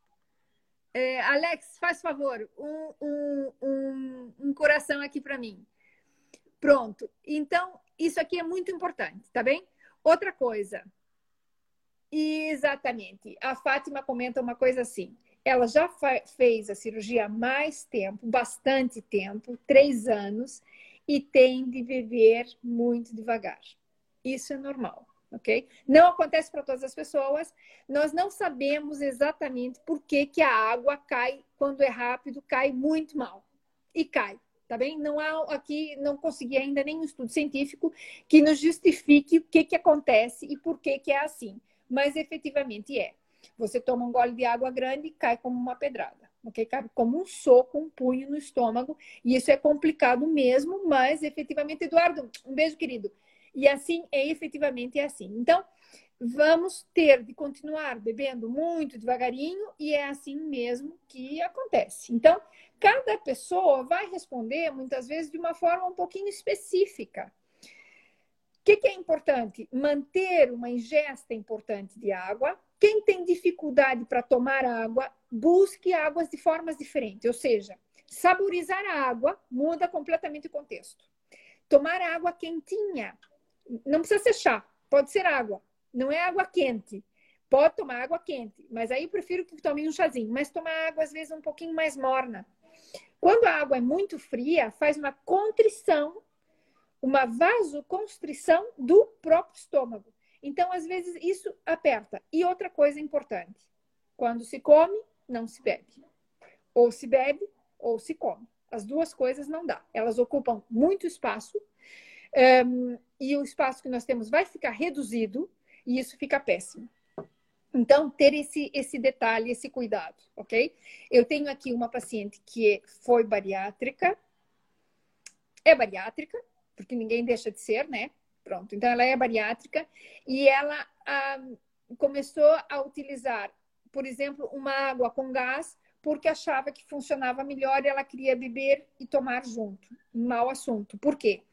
É, Alex, faz favor, um, um, um, um coração aqui para mim. Pronto. Então, isso aqui é muito importante, tá bem? Outra coisa. Exatamente. A Fátima comenta uma coisa assim. Ela já fez a cirurgia há mais tempo, bastante tempo, três anos, e tem de beber muito devagar. Isso é normal, ok? Não acontece para todas as pessoas. Nós não sabemos exatamente por que, que a água cai quando é rápido, cai muito mal. E cai tá bem? Não há aqui, não consegui ainda nenhum estudo científico que nos justifique o que, que acontece e por que, que é assim. Mas efetivamente é. Você toma um gole de água grande e cai como uma pedrada, ok? Cai como um soco, um punho no estômago. E isso é complicado mesmo, mas efetivamente, Eduardo, um beijo, querido. E assim, é efetivamente é assim. Então, vamos ter de continuar bebendo muito devagarinho e é assim mesmo que acontece. Então, cada pessoa vai responder muitas vezes de uma forma um pouquinho específica. O que, que é importante? Manter uma ingesta importante de água. Quem tem dificuldade para tomar água, busque águas de formas diferentes, ou seja, saborizar a água muda completamente o contexto. Tomar água quentinha, não precisa ser chá, pode ser água, não é água quente. Pode tomar água quente, mas aí eu prefiro que tome um chazinho. Mas tomar água, às vezes, um pouquinho mais morna. Quando a água é muito fria, faz uma contrição, uma vasoconstrição do próprio estômago. Então, às vezes, isso aperta. E outra coisa importante: quando se come, não se bebe. Ou se bebe, ou se come. As duas coisas não dá. Elas ocupam muito espaço. Um, e o espaço que nós temos vai ficar reduzido e isso fica péssimo. Então, ter esse, esse detalhe, esse cuidado, ok? Eu tenho aqui uma paciente que foi bariátrica, é bariátrica, porque ninguém deixa de ser, né? Pronto, então ela é bariátrica e ela ah, começou a utilizar, por exemplo, uma água com gás porque achava que funcionava melhor e ela queria beber e tomar junto. Mau assunto. Por quê?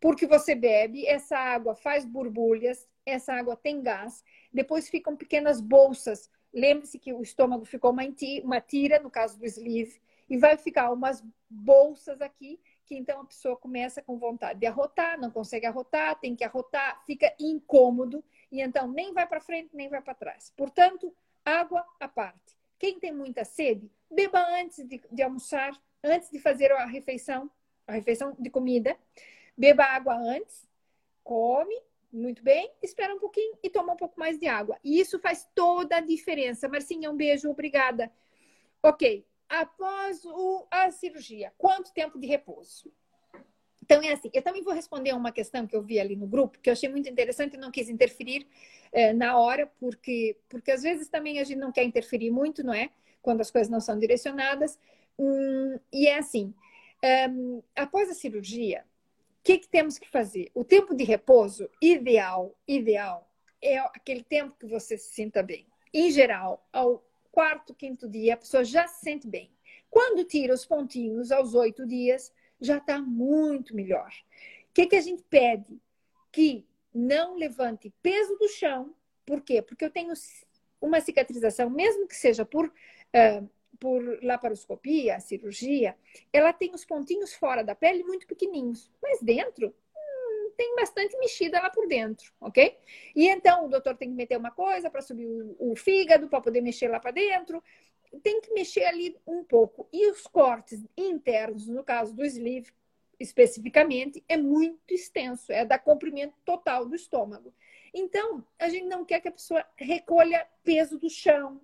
Porque você bebe, essa água faz borbulhas, essa água tem gás, depois ficam pequenas bolsas. Lembre-se que o estômago ficou uma tira, no caso do sleeve, e vai ficar umas bolsas aqui, que então a pessoa começa com vontade de arrotar, não consegue arrotar, tem que arrotar, fica incômodo, e então nem vai para frente, nem vai para trás. Portanto, água à parte. Quem tem muita sede, beba antes de, de almoçar, antes de fazer a refeição, a refeição de comida. Beba água antes, come muito bem, espera um pouquinho e toma um pouco mais de água. E isso faz toda a diferença. Marcinha, um beijo, obrigada. Ok, após o, a cirurgia, quanto tempo de repouso? Então é assim, eu também vou responder uma questão que eu vi ali no grupo, que eu achei muito interessante e não quis interferir eh, na hora, porque, porque às vezes também a gente não quer interferir muito, não é? Quando as coisas não são direcionadas. Hum, e é assim, um, após a cirurgia, o que, que temos que fazer? O tempo de repouso ideal, ideal, é aquele tempo que você se sinta bem. Em geral, ao quarto, quinto dia, a pessoa já se sente bem. Quando tira os pontinhos aos oito dias, já está muito melhor. O que, que a gente pede? Que não levante peso do chão. Por quê? Porque eu tenho uma cicatrização, mesmo que seja por uh, por laparoscopia, cirurgia, ela tem os pontinhos fora da pele muito pequenininhos, mas dentro hum, tem bastante mexida lá por dentro, ok? E então o doutor tem que meter uma coisa para subir o, o fígado, para poder mexer lá para dentro, tem que mexer ali um pouco. E os cortes internos, no caso do sleeve, especificamente, é muito extenso, é da comprimento total do estômago. Então, a gente não quer que a pessoa recolha peso do chão,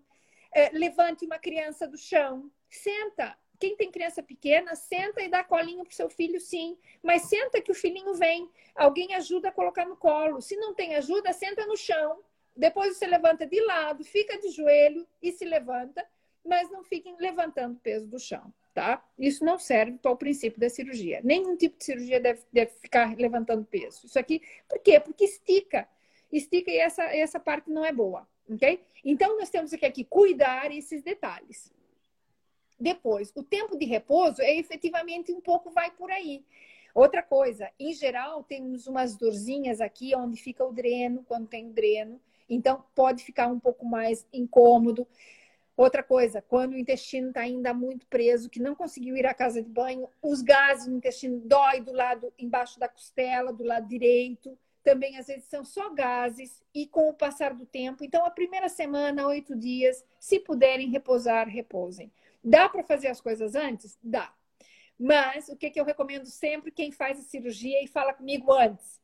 é, levante uma criança do chão, senta. Quem tem criança pequena, senta e dá colinho para seu filho, sim. Mas senta que o filhinho vem. Alguém ajuda a colocar no colo. Se não tem ajuda, senta no chão. Depois você levanta de lado, fica de joelho e se levanta, mas não fiquem levantando peso do chão, tá? Isso não serve para o princípio da cirurgia. Nenhum tipo de cirurgia deve, deve ficar levantando peso. Isso aqui, por quê? Porque estica. Estica e essa, essa parte não é boa ok? Então, nós temos que aqui cuidar esses detalhes. Depois, o tempo de repouso é efetivamente um pouco vai por aí. Outra coisa, em geral, temos umas dorzinhas aqui onde fica o dreno, quando tem dreno. Então, pode ficar um pouco mais incômodo. Outra coisa, quando o intestino está ainda muito preso, que não conseguiu ir à casa de banho, os gases no intestino dói do lado embaixo da costela, do lado direito. Também às vezes são só gases e com o passar do tempo. Então, a primeira semana, oito dias, se puderem repousar, repousem. Dá para fazer as coisas antes? Dá. Mas o que, que eu recomendo sempre quem faz a cirurgia e fala comigo antes?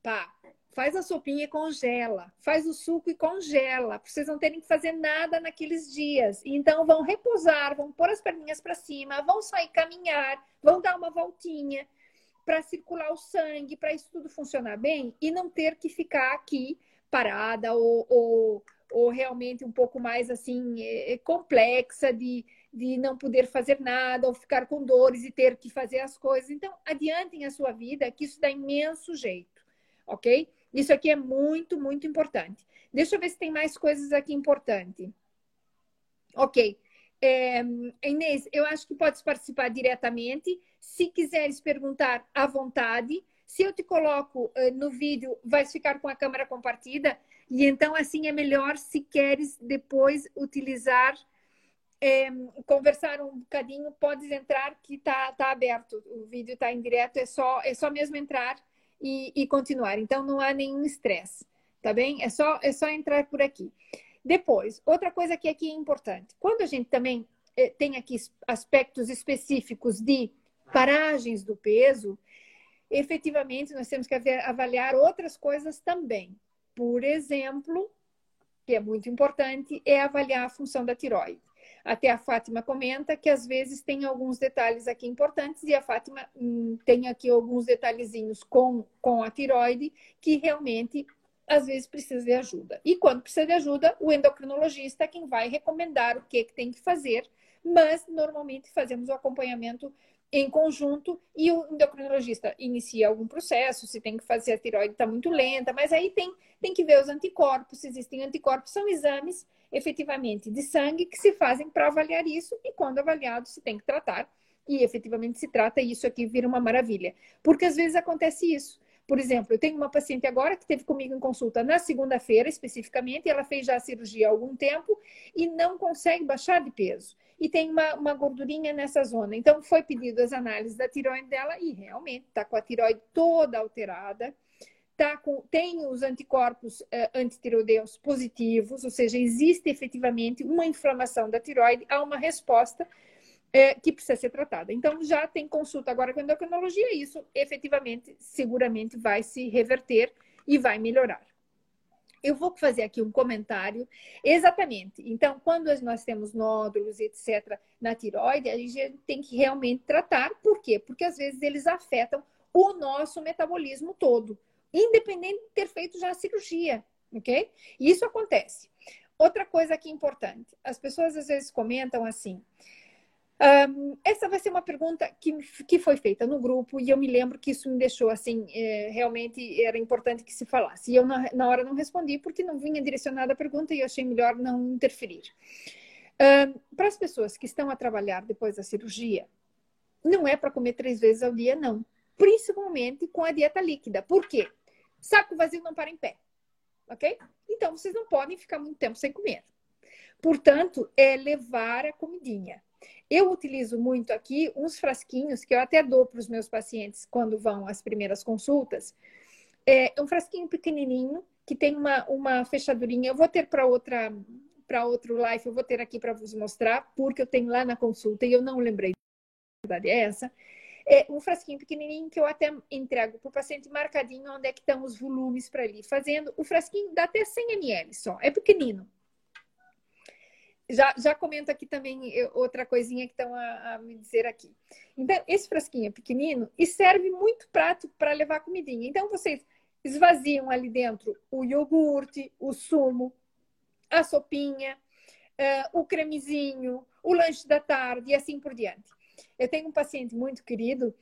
Pá, faz a sopinha e congela, faz o suco e congela, para vocês não terem que fazer nada naqueles dias. Então vão repousar, vão pôr as perninhas para cima, vão sair caminhar, vão dar uma voltinha para circular o sangue, para isso tudo funcionar bem e não ter que ficar aqui parada ou, ou, ou realmente um pouco mais assim é, é complexa de de não poder fazer nada ou ficar com dores e ter que fazer as coisas. Então, adiantem a sua vida, que isso dá imenso jeito, ok? Isso aqui é muito, muito importante. Deixa eu ver se tem mais coisas aqui importantes. Ok. É, Inês, eu acho que podes participar diretamente. Se quiseres perguntar à vontade, se eu te coloco uh, no vídeo, vai ficar com a câmera compartilhada. E então, assim, é melhor se queres depois utilizar é, conversar um bocadinho, podes entrar que está tá aberto. O vídeo está em direto, é só, é só mesmo entrar e, e continuar. Então não há nenhum estresse, tá bem? É só, é só entrar por aqui. Depois, outra coisa que aqui é importante. Quando a gente também é, tem aqui aspectos específicos de paragens do peso, efetivamente nós temos que avaliar outras coisas também. Por exemplo, que é muito importante, é avaliar a função da tiroide. Até a Fátima comenta que às vezes tem alguns detalhes aqui importantes e a Fátima hum, tem aqui alguns detalhezinhos com, com a tiroide que realmente às vezes precisa de ajuda. E quando precisa de ajuda, o endocrinologista é quem vai recomendar o que, que tem que fazer, mas normalmente fazemos o acompanhamento em conjunto e o endocrinologista inicia algum processo, se tem que fazer a tiroide está muito lenta, mas aí tem, tem que ver os anticorpos, se existem anticorpos, são exames efetivamente de sangue que se fazem para avaliar isso e quando avaliado se tem que tratar e efetivamente se trata e isso aqui vira uma maravilha. Porque às vezes acontece isso. Por exemplo, eu tenho uma paciente agora que teve comigo em consulta na segunda-feira, especificamente, e ela fez já a cirurgia há algum tempo e não consegue baixar de peso. E tem uma, uma gordurinha nessa zona. Então, foi pedido as análises da tiroide dela e realmente está com a tiroide toda alterada tá com, tem os anticorpos eh, antitiroideus positivos, ou seja, existe efetivamente uma inflamação da tiroide, há uma resposta eh, que precisa ser tratada. Então, já tem consulta agora com endocrinologia, e isso efetivamente, seguramente vai se reverter e vai melhorar. Eu vou fazer aqui um comentário. Exatamente. Então, quando nós temos nódulos, etc., na tiroide, a gente tem que realmente tratar. Por quê? Porque às vezes eles afetam o nosso metabolismo todo independente de ter feito já a cirurgia, ok? Isso acontece. Outra coisa aqui importante, as pessoas às vezes comentam assim. Um, essa vai ser uma pergunta que, que foi feita no grupo e eu me lembro que isso me deixou assim, é, realmente era importante que se falasse. E eu na, na hora não respondi porque não vinha direcionada a pergunta e eu achei melhor não interferir. Um, para as pessoas que estão a trabalhar depois da cirurgia, não é para comer três vezes ao dia, não. Principalmente com a dieta líquida. Por quê? Saco vazio não para em pé. Ok? Então, vocês não podem ficar muito tempo sem comer. Portanto, é levar a comidinha. Eu utilizo muito aqui uns frasquinhos que eu até dou para os meus pacientes quando vão às primeiras consultas. É um frasquinho pequenininho que tem uma, uma fechadurinha. Eu vou ter para outra para outro live, eu vou ter aqui para vos mostrar, porque eu tenho lá na consulta e eu não lembrei. A verdade é essa é um frasquinho pequenininho que eu até entrego para o paciente marcadinho onde é que estão os volumes para ele fazendo. O frasquinho dá até 100 ml só, é pequenino. Já, já comento aqui também outra coisinha que estão a, a, me dizer aqui. Então, esse frasquinho é pequenino e serve muito prático para levar comidinha. Então, vocês esvaziam ali dentro o iogurte, o sumo, a sopinha, uh, o cremezinho, o lanche da tarde e assim por diante. Eu tenho um paciente muito querido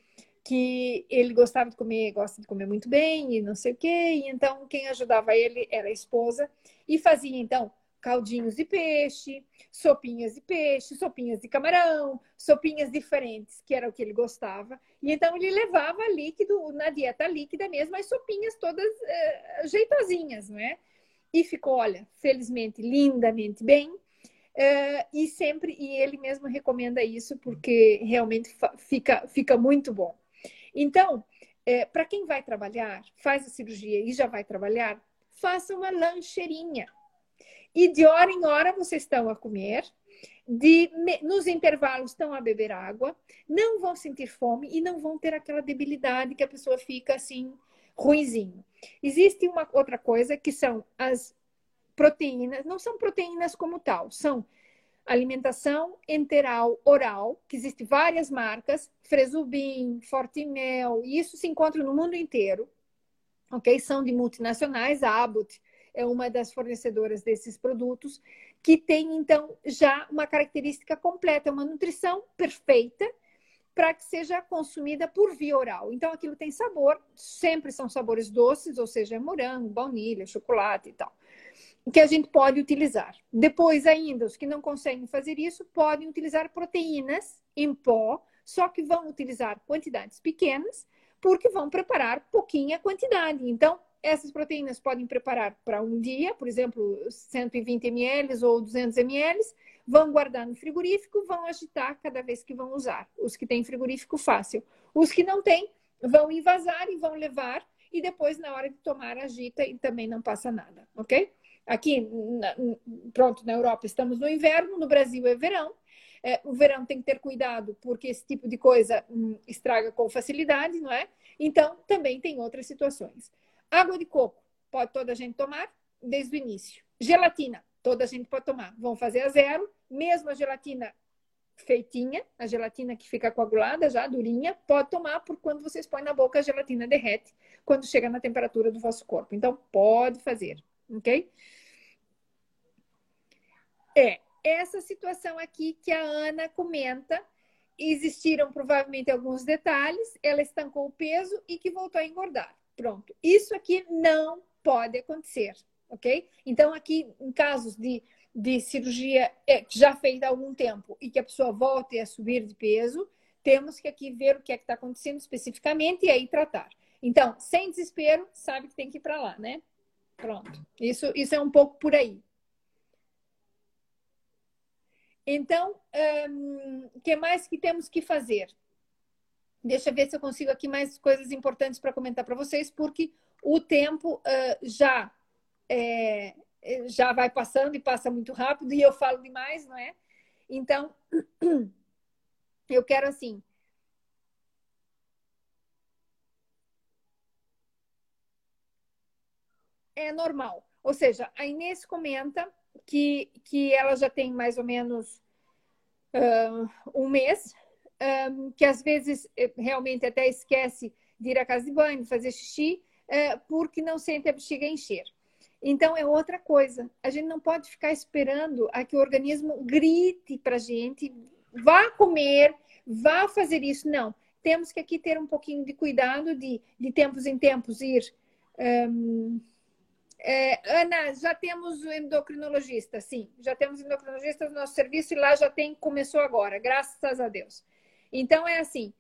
que ele gostava de comer, gosta de comer muito bem e não sei o quê, e então quem ajudava ele era a esposa e fazia então caldinhos de peixe, sopinhas de peixe, sopinhas de camarão, sopinhas diferentes, que era o que ele gostava. E então ele levava líquido na dieta líquida mesmo, as sopinhas todas uh, jeitosinhas, não é? E ficou, olha, felizmente, lindamente bem. Uh, e sempre, e ele mesmo recomenda isso, porque realmente fica, fica muito bom. Então, é, para quem vai trabalhar, faz a cirurgia e já vai trabalhar, faça uma lancheirinha. E de hora em hora vocês estão a comer, de, nos intervalos estão a beber água, não vão sentir fome e não vão ter aquela debilidade que a pessoa fica assim, ruizinho. Existe uma outra coisa que são as proteínas, não são proteínas como tal, são alimentação enteral oral, que existe várias marcas, Fresubin, Fortimel, e isso se encontra no mundo inteiro, ok? São de multinacionais, a Abbott é uma das fornecedoras desses produtos, que tem, então, já uma característica completa, uma nutrição perfeita para que seja consumida por via oral. Então, aquilo tem sabor, sempre são sabores doces, ou seja, morango, baunilha, chocolate e tal, que a gente pode utilizar. Depois, ainda, os que não conseguem fazer isso, podem utilizar proteínas em pó, só que vão utilizar quantidades pequenas, porque vão preparar pouquinha quantidade. Então, essas proteínas podem preparar para um dia, por exemplo, 120 ml ou 200 ml, vão guardar no frigorífico, vão agitar cada vez que vão usar. Os que têm frigorífico fácil. Os que não têm, vão envasar e vão levar, e depois, na hora de tomar, agita e também não passa nada, ok? Aqui, na, pronto, na Europa estamos no inverno, no Brasil é verão. É, o verão tem que ter cuidado, porque esse tipo de coisa hum, estraga com facilidade, não é? Então, também tem outras situações. Água de coco, pode toda a gente tomar desde o início. Gelatina, toda a gente pode tomar. Vão fazer a zero, mesmo a gelatina feitinha, a gelatina que fica coagulada já, durinha, pode tomar por quando vocês põem na boca a gelatina derrete, quando chega na temperatura do vosso corpo. Então, pode fazer, ok? É, essa situação aqui que a Ana comenta, existiram provavelmente alguns detalhes, ela estancou o peso e que voltou a engordar. Pronto. Isso aqui não pode acontecer, ok? Então, aqui, em casos de, de cirurgia é, já feita há algum tempo e que a pessoa volte a subir de peso, temos que aqui ver o que é que está acontecendo especificamente e aí tratar. Então, sem desespero, sabe que tem que ir para lá, né? Pronto. Isso, isso é um pouco por aí. Então, o um, que mais que temos que fazer? Deixa eu ver se eu consigo aqui mais coisas importantes para comentar para vocês, porque o tempo uh, já é, já vai passando e passa muito rápido e eu falo demais, não é? Então, [clears throat] eu quero assim. É normal. Ou seja, a Inês comenta que, que ela já tem mais ou menos uh, um mês um, que às vezes eh, realmente até esquece de ir à casa de banho, fazer xixi, uh, porque não sente a bexiga encher. Então é outra coisa. A gente não pode ficar esperando a que o organismo grite para a gente, vá comer, vá fazer isso. Não. Temos que aqui ter um pouquinho de cuidado de, de tempos em tempos ir. Um, é, Ana, já temos endocrinologista, sim, já temos endocrinologista no nosso serviço e lá já tem, começou agora, graças a Deus. Então, é assim: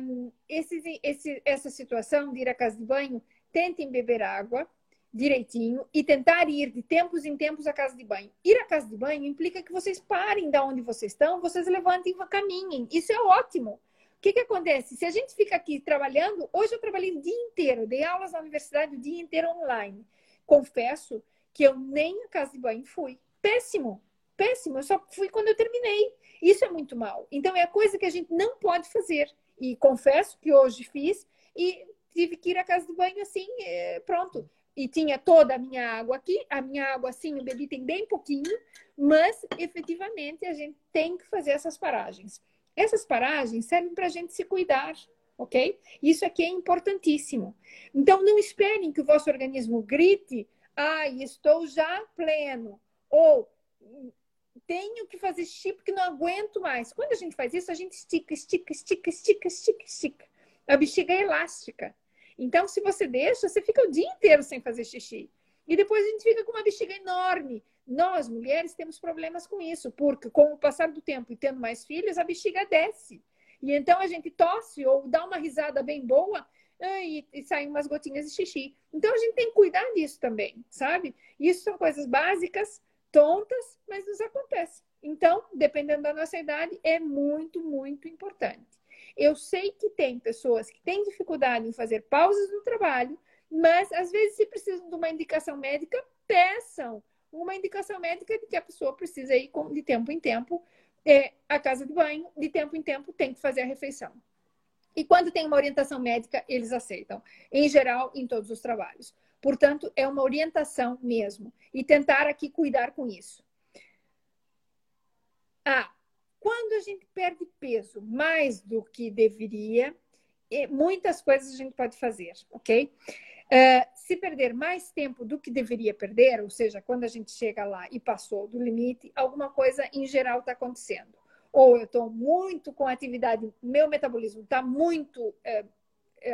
um, esse, esse, essa situação de ir à casa de banho, tentem beber água direitinho e tentar ir de tempos em tempos à casa de banho. Ir à casa de banho implica que vocês parem da onde vocês estão, vocês levantem e caminhem. Isso é ótimo. O que, que acontece? Se a gente fica aqui trabalhando, hoje eu trabalhei o dia inteiro, dei aulas na universidade o dia inteiro online. Confesso que eu nem à casa de banho fui. Péssimo, péssimo. Eu só fui quando eu terminei. Isso é muito mal. Então, é a coisa que a gente não pode fazer. E confesso que hoje fiz e tive que ir à casa de banho assim, é, pronto. E tinha toda a minha água aqui, a minha água assim, eu bebi tem bem pouquinho, mas efetivamente a gente tem que fazer essas paragens. Essas paragens servem para a gente se cuidar, ok? Isso aqui é importantíssimo. Então, não esperem que o vosso organismo grite, ai, ah, estou já pleno, ou tenho que fazer xixi porque não aguento mais. Quando a gente faz isso, a gente estica, estica, estica, estica, estica, estica. A bexiga é elástica. Então, se você deixa, você fica o dia inteiro sem fazer xixi. E depois a gente fica com uma bexiga enorme. Nós, mulheres, temos problemas com isso, porque com o passar do tempo e tendo mais filhos, a bexiga desce. E então a gente tosse ou dá uma risada bem boa e, e saem umas gotinhas de xixi. Então a gente tem que cuidar disso também, sabe? Isso são coisas básicas tontas, mas nos acontece. Então, dependendo da nossa idade, é muito, muito importante. Eu sei que tem pessoas que têm dificuldade em fazer pausas no trabalho, mas às vezes, se precisam de uma indicação médica, peçam uma indicação médica de que a pessoa precisa ir de tempo em tempo é, à casa de banho, de tempo em tempo tem que fazer a refeição. E quando tem uma orientação médica, eles aceitam, em geral, em todos os trabalhos. Portanto, é uma orientação mesmo. E tentar aqui cuidar com isso. Ah, quando a gente perde peso mais do que deveria, muitas coisas a gente pode fazer, ok? Uh, se perder mais tempo do que deveria perder, ou seja, quando a gente chega lá e passou do limite, alguma coisa em geral está acontecendo. Ou eu estou muito com atividade, meu metabolismo está muito uh,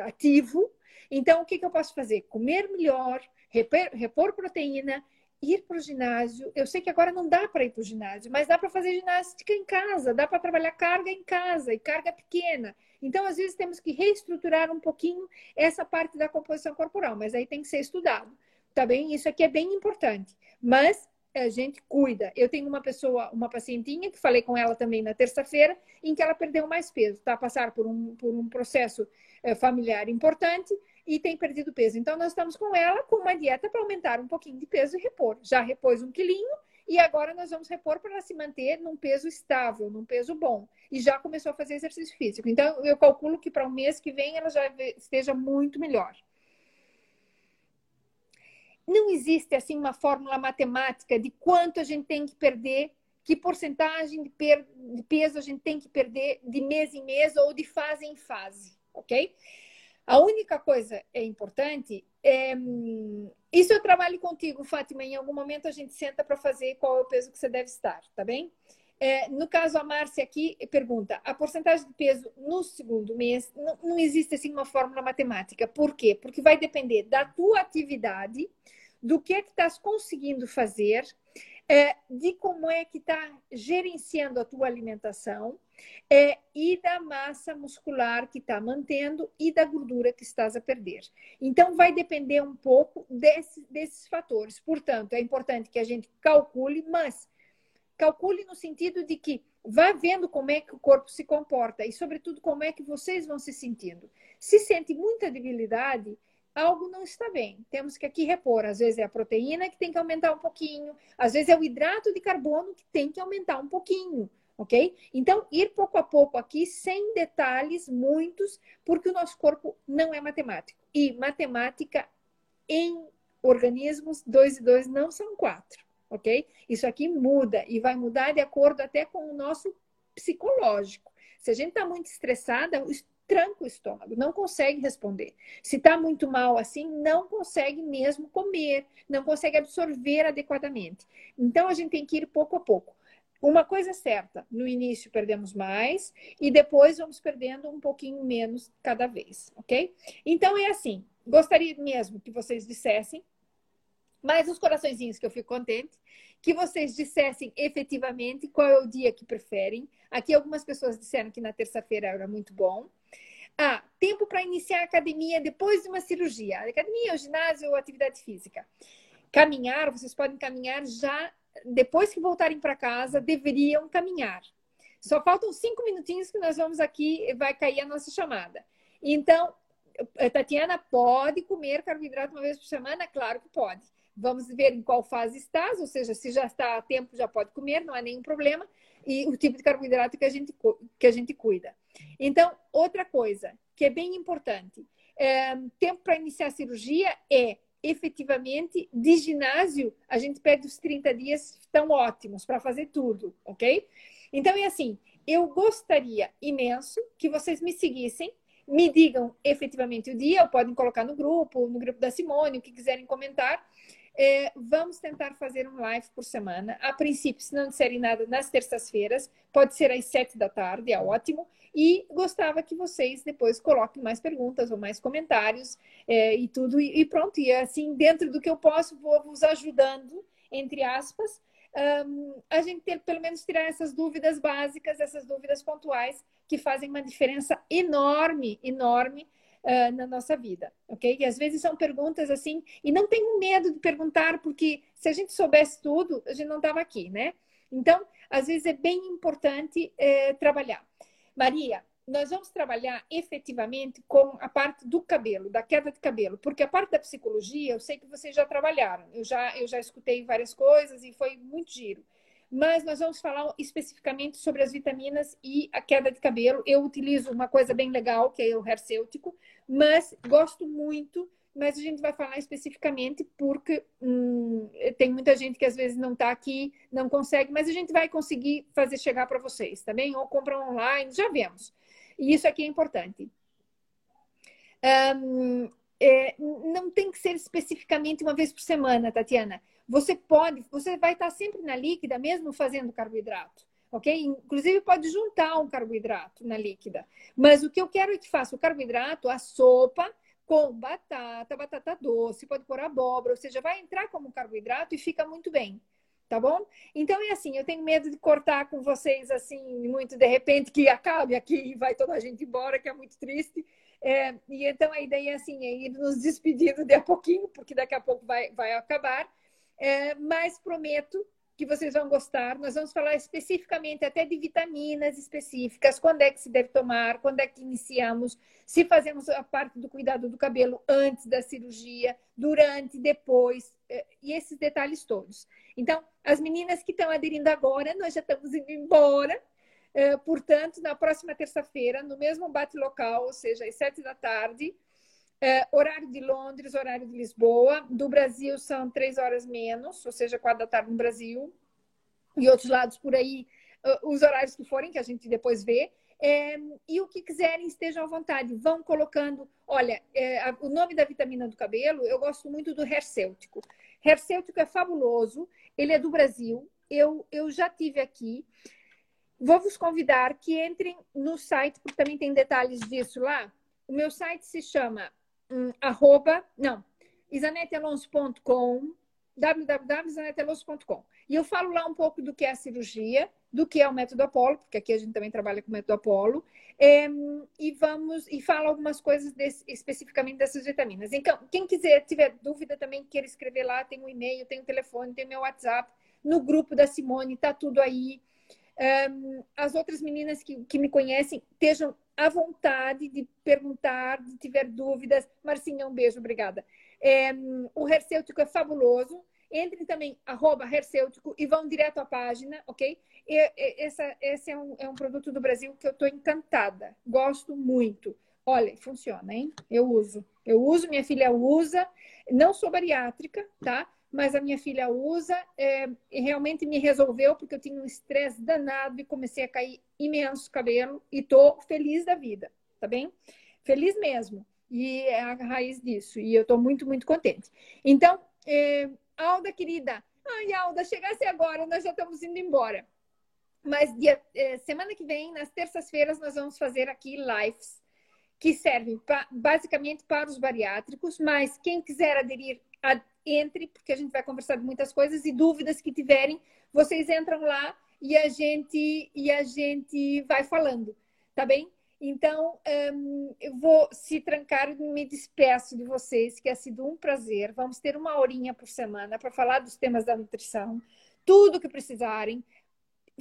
ativo, então o que, que eu posso fazer? Comer melhor, repor, repor proteína, ir para o ginásio. Eu sei que agora não dá para ir para o ginásio, mas dá para fazer ginástica em casa, dá para trabalhar carga em casa e carga pequena. Então, às vezes, temos que reestruturar um pouquinho essa parte da composição corporal, mas aí tem que ser estudado. Tá bem? Isso aqui é bem importante. Mas a gente cuida. Eu tenho uma pessoa, uma pacientinha, que falei com ela também na terça-feira, em que ela perdeu mais peso, está a passar por um, por um processo é, familiar importante e tem perdido peso. Então, nós estamos com ela com uma dieta para aumentar um pouquinho de peso e repor. Já repôs um quilinho e agora nós vamos repor para se manter num peso estável, num peso bom. E já começou a fazer exercício físico. Então, eu calculo que para o mês que vem ela já esteja muito melhor. Não existe assim uma fórmula matemática de quanto a gente tem que perder, que porcentagem de, de peso a gente tem que perder de mês em mês ou de fase em fase, ok? A única coisa é importante é. Isso eu trabalho contigo, Fátima. Em algum momento a gente senta para fazer qual é o peso que você deve estar, tá bem? É, no caso, a Márcia aqui pergunta: a porcentagem de peso no segundo mês não, não existe assim uma fórmula matemática. Por quê? Porque vai depender da tua atividade, do que é que estás conseguindo fazer, é, de como é que está gerenciando a tua alimentação é, e da massa muscular que está mantendo e da gordura que estás a perder. Então, vai depender um pouco desse, desses fatores. Portanto, é importante que a gente calcule, mas calcule no sentido de que vá vendo como é que o corpo se comporta e, sobretudo, como é que vocês vão se sentindo. Se sente muita debilidade, algo não está bem. Temos que aqui repor. Às vezes é a proteína que tem que aumentar um pouquinho, às vezes é o hidrato de carbono que tem que aumentar um pouquinho ok? Então, ir pouco a pouco aqui, sem detalhes muitos, porque o nosso corpo não é matemático. E matemática em organismos, dois e dois não são quatro, ok? Isso aqui muda e vai mudar de acordo até com o nosso psicológico. Se a gente está muito estressada, tranca o estômago, não consegue responder. Se está muito mal assim, não consegue mesmo comer, não consegue absorver adequadamente. Então, a gente tem que ir pouco a pouco uma coisa é certa, no início perdemos mais e depois vamos perdendo um pouquinho menos cada vez, ok? Então é assim, gostaria mesmo que vocês dissessem, mais os coraçõezinhos que eu fico contente, que vocês dissessem efetivamente qual é o dia que preferem. Aqui algumas pessoas disseram que na terça-feira era muito bom. Ah, tempo para iniciar a academia depois de uma cirurgia. Academia, ginásio ou atividade física. Caminhar, vocês podem caminhar já depois que voltarem para casa, deveriam caminhar. Só faltam cinco minutinhos que nós vamos aqui, vai cair a nossa chamada. Então, eh, Tatiana, pode comer carboidrato uma vez por semana? Claro que pode. Vamos ver em qual fase estás, ou seja, se já está a tempo, já pode comer, não há nenhum problema. E o tipo de carboidrato que a gente, que a gente cuida. Então, outra coisa que é bem importante: é, tempo para iniciar a cirurgia é efetivamente, de ginásio, a gente perde os 30 dias tão ótimos para fazer tudo, ok? Então é assim, eu gostaria imenso que vocês me seguissem, me digam efetivamente o dia, podem colocar no grupo, no grupo da Simone, o que quiserem comentar. É, vamos tentar fazer um live por semana. A princípio, se não disserem nada, nas terças-feiras, pode ser às sete da tarde, é ótimo. E gostava que vocês depois coloquem mais perguntas ou mais comentários é, e tudo. E, e, pronto, e assim, dentro do que eu posso, vou vos ajudando, entre aspas, um, a gente ter, pelo menos tirar essas dúvidas básicas, essas dúvidas pontuais, que fazem uma diferença enorme, enorme uh, na nossa vida, ok? E às vezes são perguntas assim, e não tenho medo de perguntar, porque se a gente soubesse tudo, a gente não estava aqui, né? Então, às vezes é bem importante é, trabalhar. Maria, nós vamos trabalhar efetivamente com a parte do cabelo, da queda de cabelo, porque a parte da psicologia, eu sei que vocês já trabalharam, eu já, eu já escutei várias coisas e foi muito giro. Mas nós vamos falar especificamente sobre as vitaminas e a queda de cabelo. Eu utilizo uma coisa bem legal, que é o hair cêutico, mas gosto muito mas a gente vai falar especificamente porque hum, tem muita gente que às vezes não está aqui, não consegue, mas a gente vai conseguir fazer chegar para vocês, tá bem? Ou compram online, já vemos. E isso aqui é importante. É, não tem que ser especificamente uma vez por semana, Tatiana. Você pode, você vai estar sempre na líquida, mesmo fazendo carboidrato, ok? Inclusive pode juntar um carboidrato na líquida. Mas o que eu quero é que faça o carboidrato, a sopa, com batata, batata doce, pode pôr abóbora, ou seja, vai entrar como carboidrato e fica muito bem, tá bom? Então é assim, eu tenho medo de cortar com vocês assim, muito de repente, que acabe aqui e vai toda a gente embora, que é muito triste. É, e então a ideia é assim, é ir nos despedindo de a pouquinho, porque daqui a pouco vai, vai acabar. É, mas prometo que vocês vão gostar. Nós vamos falar especificamente até de vitaminas específicas, quando é que se deve tomar, quando é que iniciamos, se fazemos a parte do cuidado do cabelo antes da cirurgia, durante, depois, eh, e esses detalhes todos. Então, as meninas que estão aderindo agora, nós já estamos indo embora. Eh, portanto, na próxima terça-feira, no mesmo bate local, ou seja, às sete da tarde, é, horário de Londres, horário de Lisboa. Do Brasil são três horas menos, ou seja, quatro da tarde no Brasil. E outros lados por aí, os horários que forem, que a gente depois vê. É, e o que quiserem, estejam à vontade. Vão colocando. Olha, é, a, o nome da vitamina do cabelo, eu gosto muito do Hercêutico. Hercêutico é fabuloso, ele é do Brasil. Eu, eu já tive aqui. Vou vos convidar que entrem no site, porque também tem detalhes disso lá. O meu site se chama um, arroba, não, isanetealonso.com, www.isanetealonso.com. E eu falo lá um pouco do que é a cirurgia, do que é o método Apolo, porque aqui a gente também trabalha com o método Apolo, é, e vamos e falo algumas coisas desse, especificamente dessas vitaminas. Então, quem quiser tiver dúvida também queira escrever lá, tem um e-mail, tem um telefone, tem meu WhatsApp, no grupo da Simone, tá tudo aí. Um, as outras meninas que, que me conhecem estejam à vontade de perguntar, de tiver dúvidas. Marcinha, um beijo, obrigada. O Hercêutico é fabuloso. Entrem também, arroba Hercêutico, e vão direto à página, ok? E, e, essa, esse é um, é um produto do Brasil que eu estou encantada. Gosto muito. Olha, funciona, hein? Eu uso. Eu uso, minha filha usa. Não sou bariátrica, tá? Mas a minha filha usa é, e realmente me resolveu porque eu tinha um estresse danado e comecei a cair imenso cabelo e tô feliz da vida, tá bem? Feliz mesmo. E é a raiz disso. E eu tô muito, muito contente. Então, é, Alda, querida, ai, Alda, chegasse agora, nós já estamos indo embora. Mas dia, é, semana que vem, nas terças-feiras, nós vamos fazer aqui lives que servem pra, basicamente para os bariátricos, mas quem quiser aderir entre, porque a gente vai conversar de muitas coisas e dúvidas que tiverem, vocês entram lá e a gente e a gente vai falando, tá bem? Então, um, eu vou se trancar, me despeço de vocês, que ha sido um prazer. Vamos ter uma horinha por semana para falar dos temas da nutrição, tudo que precisarem.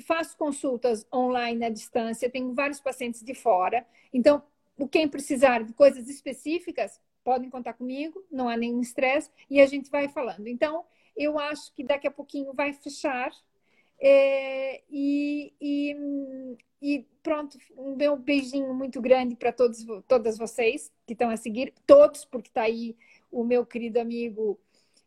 Faço consultas online à distância, tenho vários pacientes de fora. Então, quem precisar de coisas específicas, podem contar comigo, não há nenhum estresse, e a gente vai falando. Então, eu acho que daqui a pouquinho vai fechar. É, e, e, e, pronto, um meu beijinho muito grande para todos, todas vocês que estão a seguir, todos, porque está aí o meu querido amigo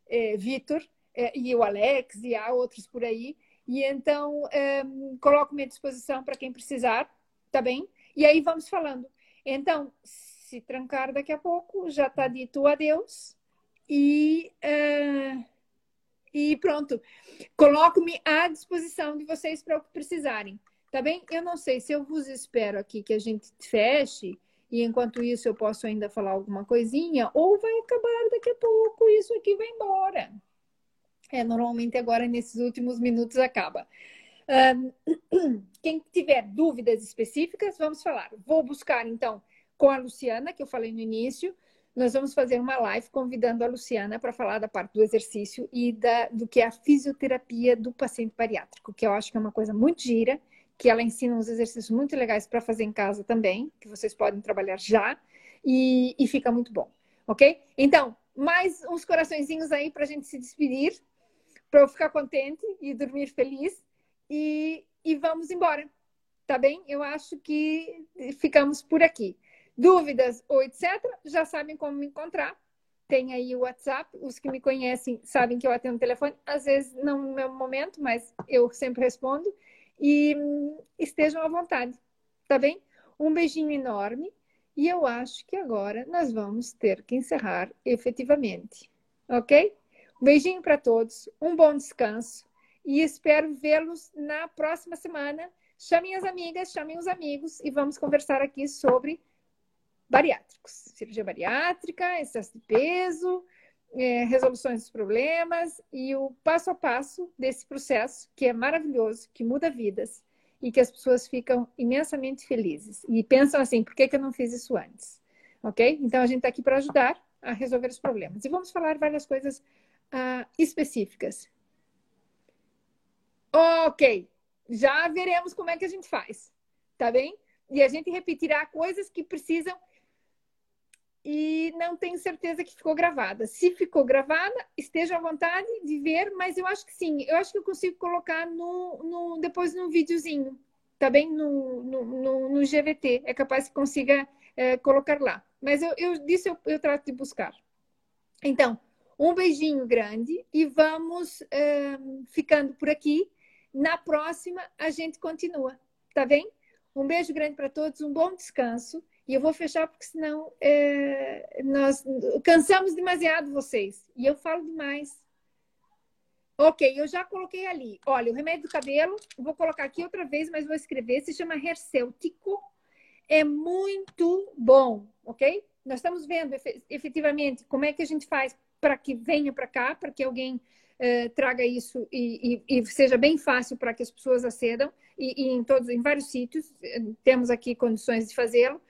é, Vitor é, e o Alex, e há outros por aí. E então, é, coloco-me à disposição para quem precisar, tá bem? E aí vamos falando. Então, se trancar daqui a pouco, já está dito adeus. E, uh, e pronto. Coloco-me à disposição de vocês para o que precisarem. Tá bem? Eu não sei se eu vos espero aqui que a gente feche e enquanto isso eu posso ainda falar alguma coisinha, ou vai acabar daqui a pouco, isso aqui vai embora. É, normalmente agora nesses últimos minutos acaba. Um, [clears throat] quem tiver dúvidas específicas, vamos falar. Vou buscar então com a Luciana, que eu falei no início. nós vamos fazer uma live convidando a Luciana para falar da parte do exercício e da, do que é a fisioterapia do paciente bariátrico, que eu acho que é uma coisa muito gira, que ela ensina uns exercícios muito legais para fazer em casa também, que vocês podem trabalhar já, e, e fica muito bom, ok? Então, mais uns coraçõezinhos aí para a gente se despedir, para eu ficar contente e dormir feliz, e, e vamos embora, tá bem? Eu acho que ficamos por aqui. Dúvidas ou etc., já sabem como me encontrar. Tem aí o WhatsApp. Os que me conhecem sabem que eu atendo o telefone. Às vezes não no meu momento, mas eu sempre respondo. E hum, estejam à vontade, tá bem? Um beijinho enorme. E eu acho que agora nós vamos ter que encerrar efetivamente. Ok? Um beijinho para todos, um bom descanso e espero vê-los na próxima semana. Chamem as amigas, chamem os amigos e vamos conversar aqui sobre bariátricos, cirurgia bariátrica, excesso de peso, é, resoluções dos problemas e o passo a passo desse processo que é maravilhoso, que muda vidas e que as pessoas ficam imensamente felizes e pensam assim, por que, que eu não fiz isso antes? Ok? Então a gente está aqui para ajudar a resolver os problemas e vamos falar várias coisas uh, específicas. Ok, já veremos como é que a gente faz, tá bem? E a gente repetirá coisas que precisam e não tenho certeza que ficou gravada. Se ficou gravada, esteja à vontade de ver, mas eu acho que sim. Eu acho que eu consigo colocar no, no depois no videozinho, tá bem? No, no, no, no GVT. É capaz que consiga é, colocar lá. Mas eu, eu disse, eu, eu trato de buscar. Então, um beijinho grande e vamos é, ficando por aqui. Na próxima, a gente continua, tá bem? Um beijo grande para todos, um bom descanso e eu vou fechar porque senão é, nós cansamos demasiado vocês. E eu falo demais. Ok, eu já coloquei ali. Olha, o remédio do cabelo, vou colocar aqui outra vez, mas vou escrever. Se chama Hercêutico. É muito bom, ok? Nós estamos vendo efetivamente como é que a gente faz para que venha para cá, para que alguém eh, traga isso e, e, e, seja bem fácil para que as pessoas acedam. E, e, em todos, em vários sítios, eh, temos aqui condições de fazê-lo.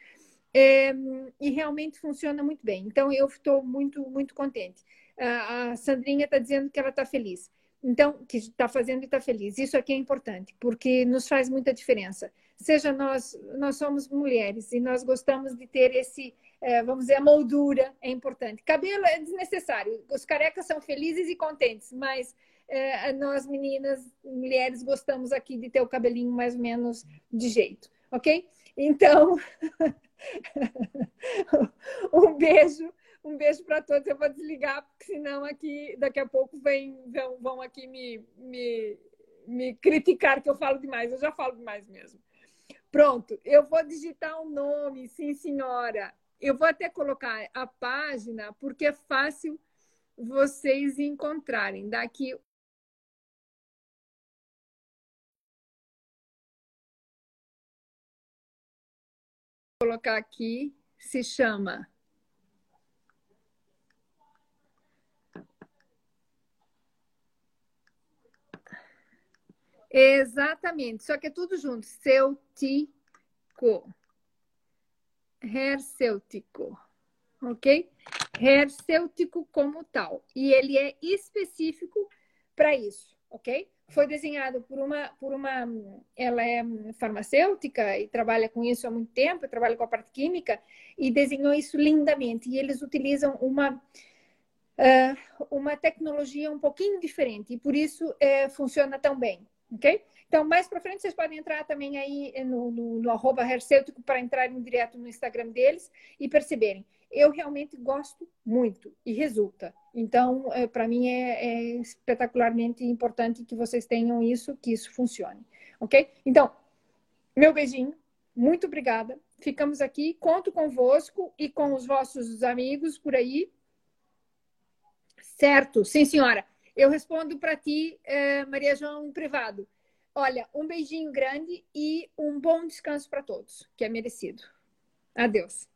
É, e realmente funciona muito bem. Então, eu estou muito, muito contente. A, Sandrinha está dizendo que ela está feliz. Então, que está fazendo e está feliz. Isso aqui é importante, porque nos faz muita diferença. Seja nós, nós somos mulheres e nós gostamos de ter esse, é, vamos dizer, a moldura é importante. Cabelo é desnecessário. Os carecas são felizes e contentes, mas é, nós meninas, mulheres, gostamos aqui de ter o cabelinho mais ou menos de jeito, ok? Então, [laughs] [laughs] um beijo, um beijo para todos. Eu vou desligar, porque senão aqui daqui a pouco vem, vão, vão aqui me, me, me criticar que eu falo demais. Eu já falo demais mesmo. Pronto, eu vou digitar o um nome, sim, senhora. Eu vou até colocar a página, porque é fácil vocês encontrarem. Daqui colocar aqui, se chama Exatamente, só que é tudo junto. Cêutico. Hercêutico. Ok? Hercêutico como tal. E ele é específico para isso, ok? Foi desenhado por uma, por uma, ela é farmacêutica e trabalha com isso há muito tempo, trabalha com a parte química e desenhou isso lindamente. E eles utilizam uma uh, uma tecnologia um pouquinho diferente e por isso uh, funciona tão bem, ok? Então, mais para frente, vocês podem entrar também aí no, no, no arroba para entrarem direto no Instagram deles e perceberem eu realmente gosto muito e resulta. Então, é, para mim é, é, espetacularmente importante que vocês tenham isso, que isso funcione, ok? Então, meu beijinho, muito obrigada. Ficamos aqui, conto convosco e com os vossos amigos por aí. Certo, sim, senhora. Eu respondo para ti, eh, Maria João, privado. Olha, um beijinho grande e um bom descanso para todos, que é merecido. Adeus.